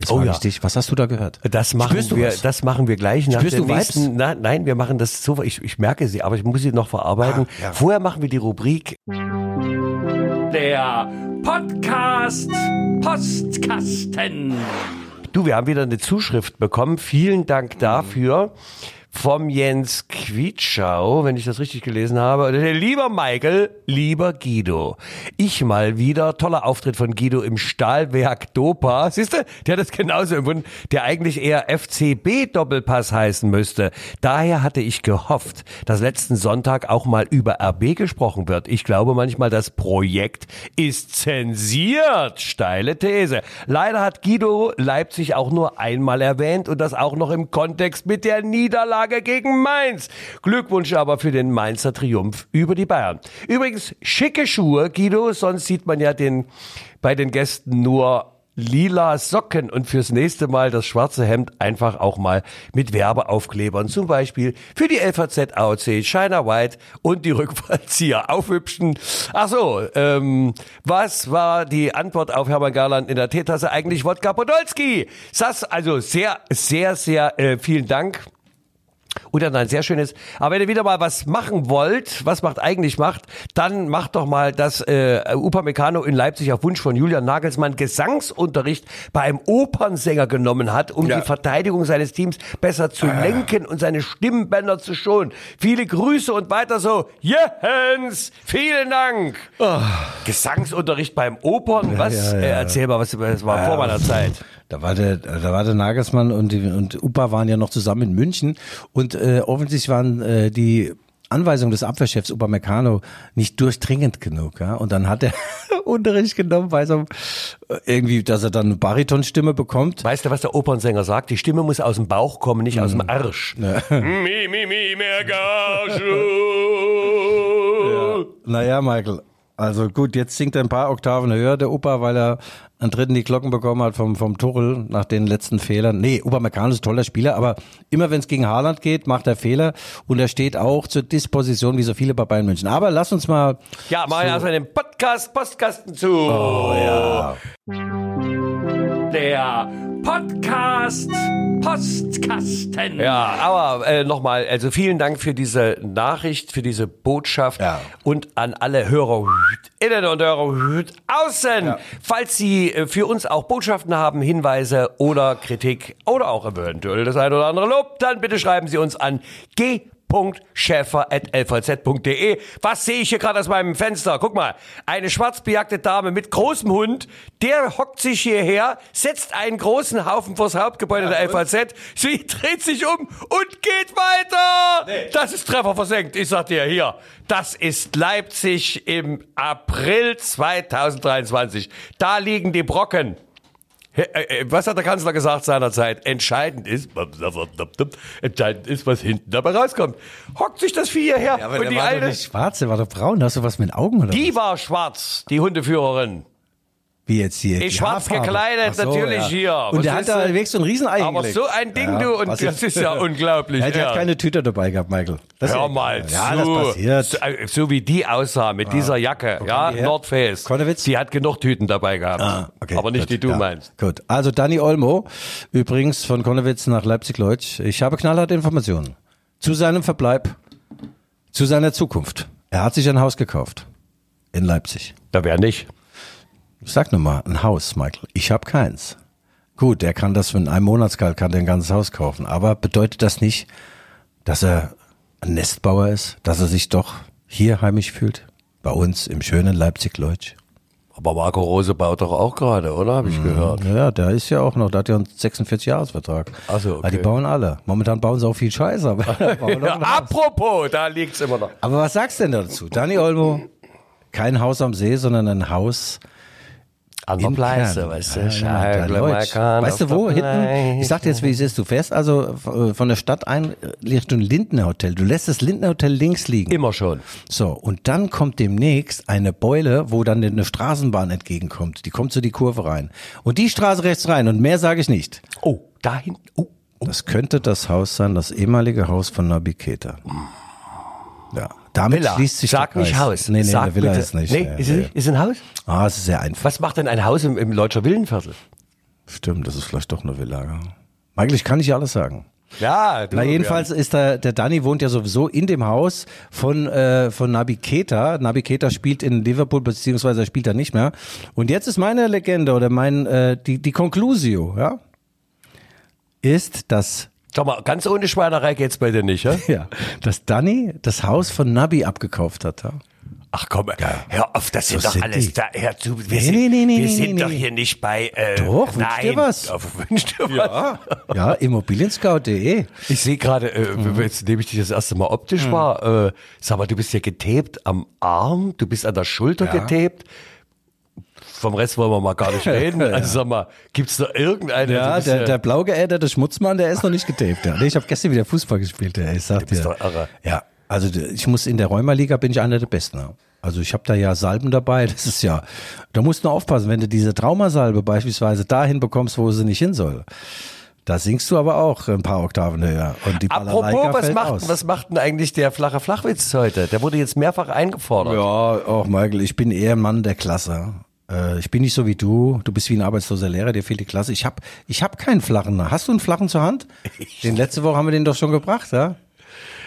Jetzt Oh ja. ich dich, was hast du da gehört? Das machen wir, was? das machen wir gleich nach Spürst der nächsten. Na, nein, wir machen das so. Ich, ich merke sie, aber ich muss sie noch verarbeiten. Ah, ja. Vorher machen wir die Rubrik. Der Podcast Postkasten. Du, wir haben wieder eine Zuschrift bekommen. Vielen Dank dafür. Vom Jens Quietschau, wenn ich das richtig gelesen habe. Lieber Michael, lieber Guido. Ich mal wieder, toller Auftritt von Guido im Stahlwerk Dopa. Siehst du, der hat das genauso empfunden, der eigentlich eher FCB-Doppelpass heißen müsste. Daher hatte ich gehofft, dass letzten Sonntag auch mal über RB gesprochen wird. Ich glaube manchmal, das Projekt ist zensiert. Steile These. Leider hat Guido Leipzig auch nur einmal erwähnt und das auch noch im Kontext mit der Niederlage Niederlage gegen Mainz. Glückwunsch aber für den Mainzer Triumph über die Bayern. Übrigens, schicke Schuhe, Guido, sonst sieht man ja den, bei den Gästen nur lila Socken und fürs nächste Mal das schwarze Hemd einfach auch mal mit Werbeaufklebern. Zum Beispiel für die LVZ AOC, China White und die Rückfallzieher aufhübschen. Ach ähm, was war die Antwort auf Hermann Garland in der Teetasse eigentlich? Wodka Podolski. Das also sehr, sehr, sehr äh, vielen Dank. Und dann ein sehr schönes. Aber wenn ihr wieder mal was machen wollt, was macht eigentlich macht, dann macht doch mal, dass äh, Upamecano in Leipzig auf Wunsch von Julian Nagelsmann Gesangsunterricht bei einem Opernsänger genommen hat, um Ja. die Verteidigung seines Teams besser zu lenken und seine Stimmbänder zu schonen. Viele Grüße und weiter so. Jens, vielen Dank. Gesangsunterricht beim Opern. Was? ja, ja. Äh, erzähl mal, was das war vor meiner Zeit. Da war der, da war der Nagelsmann und, und Upa waren ja noch zusammen in München und äh, offensichtlich waren äh, die Anweisungen des Abwehrchefs Upa Meccano nicht durchdringend genug. Ja? Und dann hat er Unterricht genommen, weiß er äh, irgendwie, dass er dann eine Baritonstimme bekommt. Weißt du, was der Opernsänger sagt? Die Stimme muss aus dem Bauch kommen, nicht aus Mhm. dem Arsch. mi, mi, mi, mehr Gage. Naja, Michael. Also gut, jetzt singt er ein paar Oktaven höher, der Upa, weil er einen dritten die Glocken bekommen hat vom, vom Tuchel nach den letzten Fehlern. Nee, Upa Meccano ist ein toller Spieler, aber immer wenn es gegen Haaland geht, macht er Fehler und er steht auch zur Disposition wie so viele bei Bayern München. Aber lass uns mal Ja, mach erstmal den Podcast Postkasten zu. Oh ja. Der Podcast Postkasten. Ja, aber äh, nochmal, also vielen Dank für diese Nachricht, für diese Botschaft Ja. und an alle Hörer innen und Hörer außen. Falls Sie äh, für uns auch Botschaften haben, Hinweise oder Kritik oder auch eventuell das eine oder andere Lob, dann bitte schreiben Sie uns an g schäfer.lvz.de. Was sehe ich hier gerade aus meinem Fenster? Guck mal, eine schwarzbejagte Dame mit großem Hund, der hockt sich hierher, setzt einen großen Haufen vors Hauptgebäude der LVZ, sie dreht sich um und geht weiter. Das ist Treffer versenkt. Ich sag dir hier, das ist Leipzig im April 2023. Da liegen die Brocken. Äh, äh, Was hat der Kanzler gesagt seinerzeit? Entscheidend ist, entscheidend ist, was hinten dabei rauskommt. Hockt sich das Vieh hierher aber und die war schwarz, der war doch braun. Hast du was mit Augen oder die was? war schwarz, die Hundeführerin. Wie jetzt hier? Die schwarz Haarfarbe. gekleidet, so, natürlich ja. hier. Und Was der hat ist da wirklich so ein Riesenei Aber hingelegt. so ein Ding, du, und das ist ja unglaublich. Ja, die ja. hat keine Tüte dabei gehabt, Michael. Das Hör ist- mal ja, zu. das passiert. So, äh, so wie die aussah mit dieser Jacke, ja, die her? North Face. Konnewitz? Die hat genug Tüten dabei gehabt. Ah, okay, aber nicht gut, die du ja. meinst. Gut, also Danny Olmo, übrigens von Konnewitz nach Leipzig-Leutsch. Ich habe knallharte Informationen zu seinem Verbleib, zu seiner Zukunft. Er hat sich ein Haus gekauft in Leipzig. Da wäre nicht. Ich sag nur mal, ein Haus, Michael. Ich habe keins. Gut, er kann das mit einem Monatsgehalt, kann der ein ganzes Haus kaufen. Aber bedeutet das nicht, dass er ein Nestbauer ist, dass er sich doch hier heimisch fühlt? Bei uns im schönen Leipzig-Leutsch. Aber Marco Rose baut doch auch gerade, oder? Habe ich gehört. Ja, der ist ja auch noch, der hat ja einen 46-Jahres-Vertrag. Ach so, okay. Die bauen alle. Momentan bauen sie auch viel Scheiße, aber, Ja, apropos, da liegt's immer noch. aber was sagst du denn dazu? Dani Olmo, kein Haus am See, sondern ein Haus An der in Pleiße, Kern. weißt Ja, du? ja, kann Weißt du wo? Hinten, ich sag dir jetzt, wie es ist. Du fährst also äh, von der Stadt ein Richtung Lindner Hotel. Du lässt das Lindner Hotel links liegen. Immer schon. So, und dann kommt demnächst eine Beule, wo dann eine Straßenbahn entgegenkommt. Die kommt so die Kurve rein. Und die Straße rechts rein und mehr sage ich nicht. Oh, da hinten. Oh, Das könnte das Haus sein, das ehemalige Haus von Nabi Keita. Ja, damit Villa. schließt sich Sag der Kreis. nicht Haus. Nee, nee, Sag eine Villa bitte. ist nicht. Nee, Ja, ist, ja, es ist ein Haus? ja. Ah, es ist sehr einfach. Was macht denn ein Haus im, im Leutscher Villenviertel? Stimmt, das ist vielleicht doch eine Villa. Ja. Eigentlich kann ich alles sagen. Ja, du, Na jedenfalls ist da, der Danny wohnt ja sowieso in dem Haus von, äh, von Nabi Keita. Nabi Keita spielt in Liverpool, beziehungsweise er spielt da nicht mehr. Und jetzt ist meine Legende oder mein, äh, die, die Conclusio, ja, ist, dass Sag mal, ganz ohne Schweinerei geht's bei dir nicht, ja? Ja, dass Danny das Haus von Nabi abgekauft hat. Ja? Ach komm, hör auf, das sind So doch sind alles die. da. Hör zu, wir Nee, sind, nee, nee, nee, wir sind doch hier nicht bei. Äh, Doch, wünsch nein. dir was. Auf, wünsch dir was. Ja, Immobilienscout.de. Ich sehe gerade, äh, Mhm. jetzt nehme ich dich das erste Mal optisch wahr. Äh, sag mal, du bist ja getaped am Arm, du bist an der Schulter getaped. Vom Rest wollen wir mal gar nicht reden. Also sag mal, gibt's da irgendeine? Ja, du der, der blau geäderte Schmutzmann, der ist noch nicht getaped. Ja. Nee, ich habe gestern wieder Fußball gespielt. Ja. Ich sag bist dir. doch irre. Ja, also ich muss in der Rheumaliga bin ich einer der Besten. Also ich habe da ja Salben dabei. Das ist ja, da musst du nur aufpassen, wenn du diese Traumasalbe beispielsweise dahin bekommst, wo sie nicht hin soll. Da singst du aber auch ein paar Oktaven höher. Und die Apropos, was macht, aus. was macht denn eigentlich der flache Flachwitz heute? Der wurde jetzt mehrfach eingefordert. Ja, auch Michael, ich bin eher ein Mann der Klasse. Äh, Ich bin nicht so wie du. Du bist wie ein arbeitsloser Lehrer, dir fehlt die Klasse. Ich hab, ich hab keinen flachen. Hast du einen flachen zur Hand? Den letzte Woche haben wir den doch schon gebracht, ja?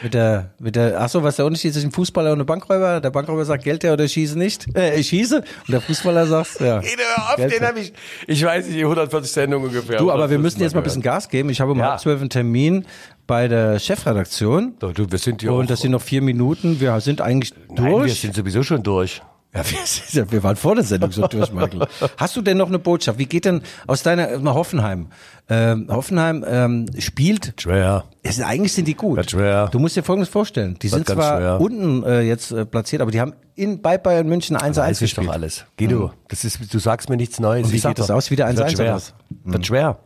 Mit der, mit der, ach so, was der Unterschied zwischen Fußballer und einem Bankräuber? Der Bankräuber sagt, Geld her oder ich schieße nicht. Äh, ich schieße. Und der Fußballer sagt, ja. Auf, Geld den habe ich, ich weiß nicht, 140 Sendungen ungefähr. Du, aber wir 140 müssen jetzt mal ein bisschen Gas geben. Ich habe um Ja. halb zwölf einen Termin bei der Chefredaktion. Doch, du, wir sind ja Und das sind noch vier Minuten. Wir sind eigentlich Nein, wir durch. sind sowieso schon durch. Ja, wir, sind wir waren vor der Sendung so durch, Michael. Hast du denn noch eine Botschaft? Wie geht denn aus deiner mal Hoffenheim? Ähm, Hoffenheim ähm, spielt. Schwer. Es, eigentlich sind die gut. Schwer. Du musst dir Folgendes vorstellen: Die sind ganz zwar schwer. unten äh, jetzt äh, platziert, aber die haben in bei Bayern München 1-1 Weiß ich gespielt. doch alles. Guido, das ist, du sagst mir nichts Neues. Und wie geht das aus? Wieder es 1-1 wird oder schwer. was? Wird schwer.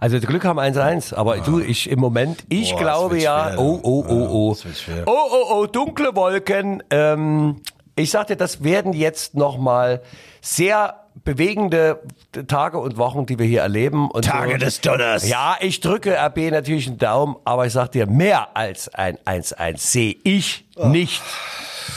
Also Glück haben 1-1, aber du, ich im Moment, ich Boah, das glaube ja, schwer, oh, oh, oh, oh. das wird schwer. Oh, oh, oh, dunkle Wolken. Ähm, ich sagte, das werden jetzt nochmal sehr bewegende Tage und Wochen, die wir hier erleben. Und Tage so. des Donners. Ja, ich drücke RB natürlich einen Daumen, aber ich sag dir, mehr als ein 1-1 sehe ich nicht.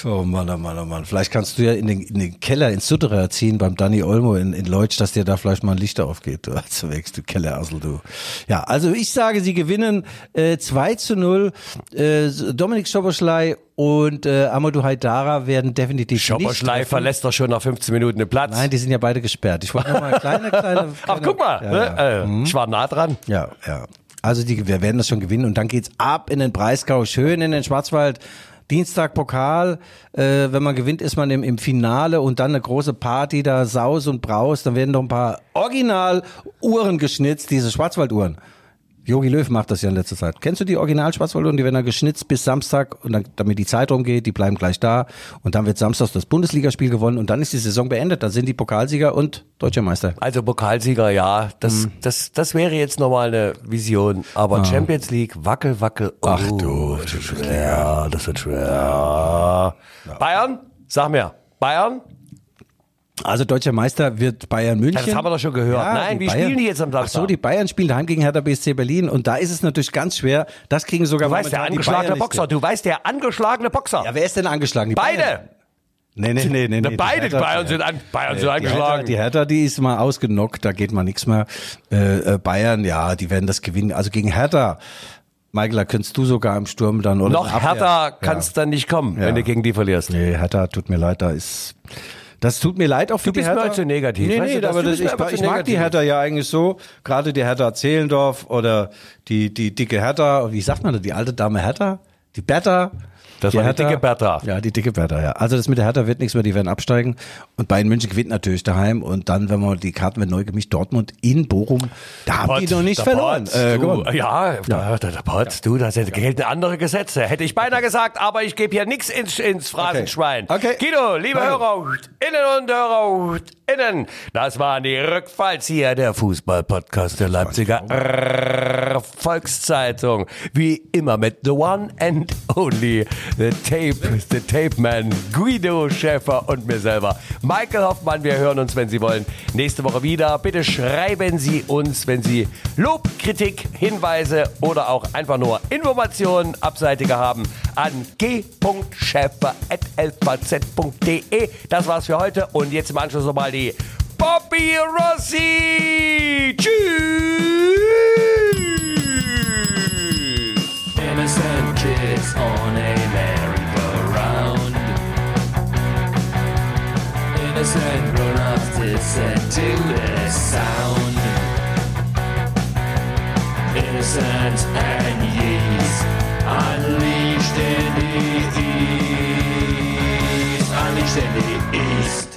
Oh Mann, oh Mann, oh Mann. Vielleicht kannst du ja in den, in den Keller ins Sutterer ziehen beim Danny Olmo in, in Leutsch, dass dir da vielleicht mal ein Licht aufgeht. Du also wächst, du Kellerassel, du. Ja, also ich sage, sie gewinnen äh, 2 zu 0. Äh, Dominik Schoboschlei und äh, Amadou Haidara werden definitiv nicht Schopperschlei treffen. verlässt doch schon nach 15 Minuten den Platz. Nein, die sind ja beide gesperrt. Ich wollte noch mal eine kleine, kleine, Ach, kleine guck mal, Ja, ne? ja. Äh, ich war nah dran. Ja, ja. Also die, wir werden das schon gewinnen und dann geht's ab in den Breisgau, schön in den Schwarzwald. Dienstag Pokal, äh, wenn man gewinnt, ist man im, im Finale und dann eine große Party, da Saus und Braus, dann werden noch ein paar Original-Uhren geschnitzt, diese Schwarzwalduhren. Jogi Löw macht das ja in letzter Zeit. Kennst du die Original-Schwarzwalduhren? Die werden dann geschnitzt bis Samstag und dann, damit die Zeit rumgeht, die bleiben gleich da und dann wird samstags das Bundesligaspiel gewonnen und dann ist die Saison beendet. Dann sind die Pokalsieger und Deutscher Meister. Also Pokalsieger, ja, das, Mhm. das, das wäre jetzt nochmal eine Vision. Aber Champions League, wackel, wackel. Oh, Ah. Ach du, das wird schwer, das wird schwer. Bayern? Sag mir, Bayern? Also deutscher Meister wird Bayern München. Das haben wir doch schon gehört. Nein, wie spielen die jetzt am Ach so, Samstag? die Bayern spielen daheim gegen Hertha BSC Berlin und da ist es natürlich ganz schwer. Das kriegen sogar Du weißt, der angeschlagene Bayern Boxer, du weißt, der angeschlagene Boxer. Ja, wer ist denn angeschlagen? Die Bayern? Beide! Nee, nee, nee, nee. Nee. beide Die Hertha- Bayern sind, an, Bayern sind Die Hertha, angeschlagen. die Hertha, die ist mal ausgenockt, da geht mal nichts mehr. Äh, äh, Bayern, ja, die werden das gewinnen. Also gegen Hertha, Michael, da könntest du sogar im Sturm dann oder Noch Abwehr. härter Ja. kannst dann nicht kommen, Ja. wenn du gegen die verlierst. Nee, Hertha, tut mir leid, da ist. Das tut mir leid auch für Du bist die Hertha. mir zu negativ, Nee, weißt nee, du das? aber Du das, bist ich, ich mag die. Hertha ja eigentlich so. Gerade die Hertha Zehlendorf oder die, die dicke Hertha, wie sagt man das, die alte Dame Hertha? Die Bertha? Das war die dicke Bertha. Ja, die dicke Bertha, ja. Also das mit der Hertha wird nichts mehr, die werden absteigen. Und Bayern München gewinnt natürlich daheim. Und dann, wenn man die Karten wird neu gemischt, Dortmund in Bochum, da haben die noch nicht verloren. Pott, Äh, du, gewonnen. ja, der, der, der Pott, du, da gelten andere Gesetze. Hätte ich beinahe gesagt, aber ich gebe hier nichts ins, ins Phrasenschwein. Okay. Guido, liebe Michael. Hörer, innen und Hörer, innen, das waren die Rückfallzieher der Fußball-Podcast der Leipziger Volkszeitung. Wie immer mit the one and only, the tape, the tape man, Guido Schäfer und mir selber. Michael Hoffmann, wir hören uns, wenn Sie wollen, nächste Woche wieder. Bitte schreiben Sie uns, wenn Sie Lob, Kritik, Hinweise oder auch einfach nur Informationen abseitiger haben, an g.schäfer.lvz.de. Das war's für heute und jetzt im Anschluss nochmal die Bobby Rossi. Tschüss. Innocent kids on a merry-go-round. Innocent grown-ups listen to this sound. Innocent and yeast. Unleashed in the east. Unleashed in the east.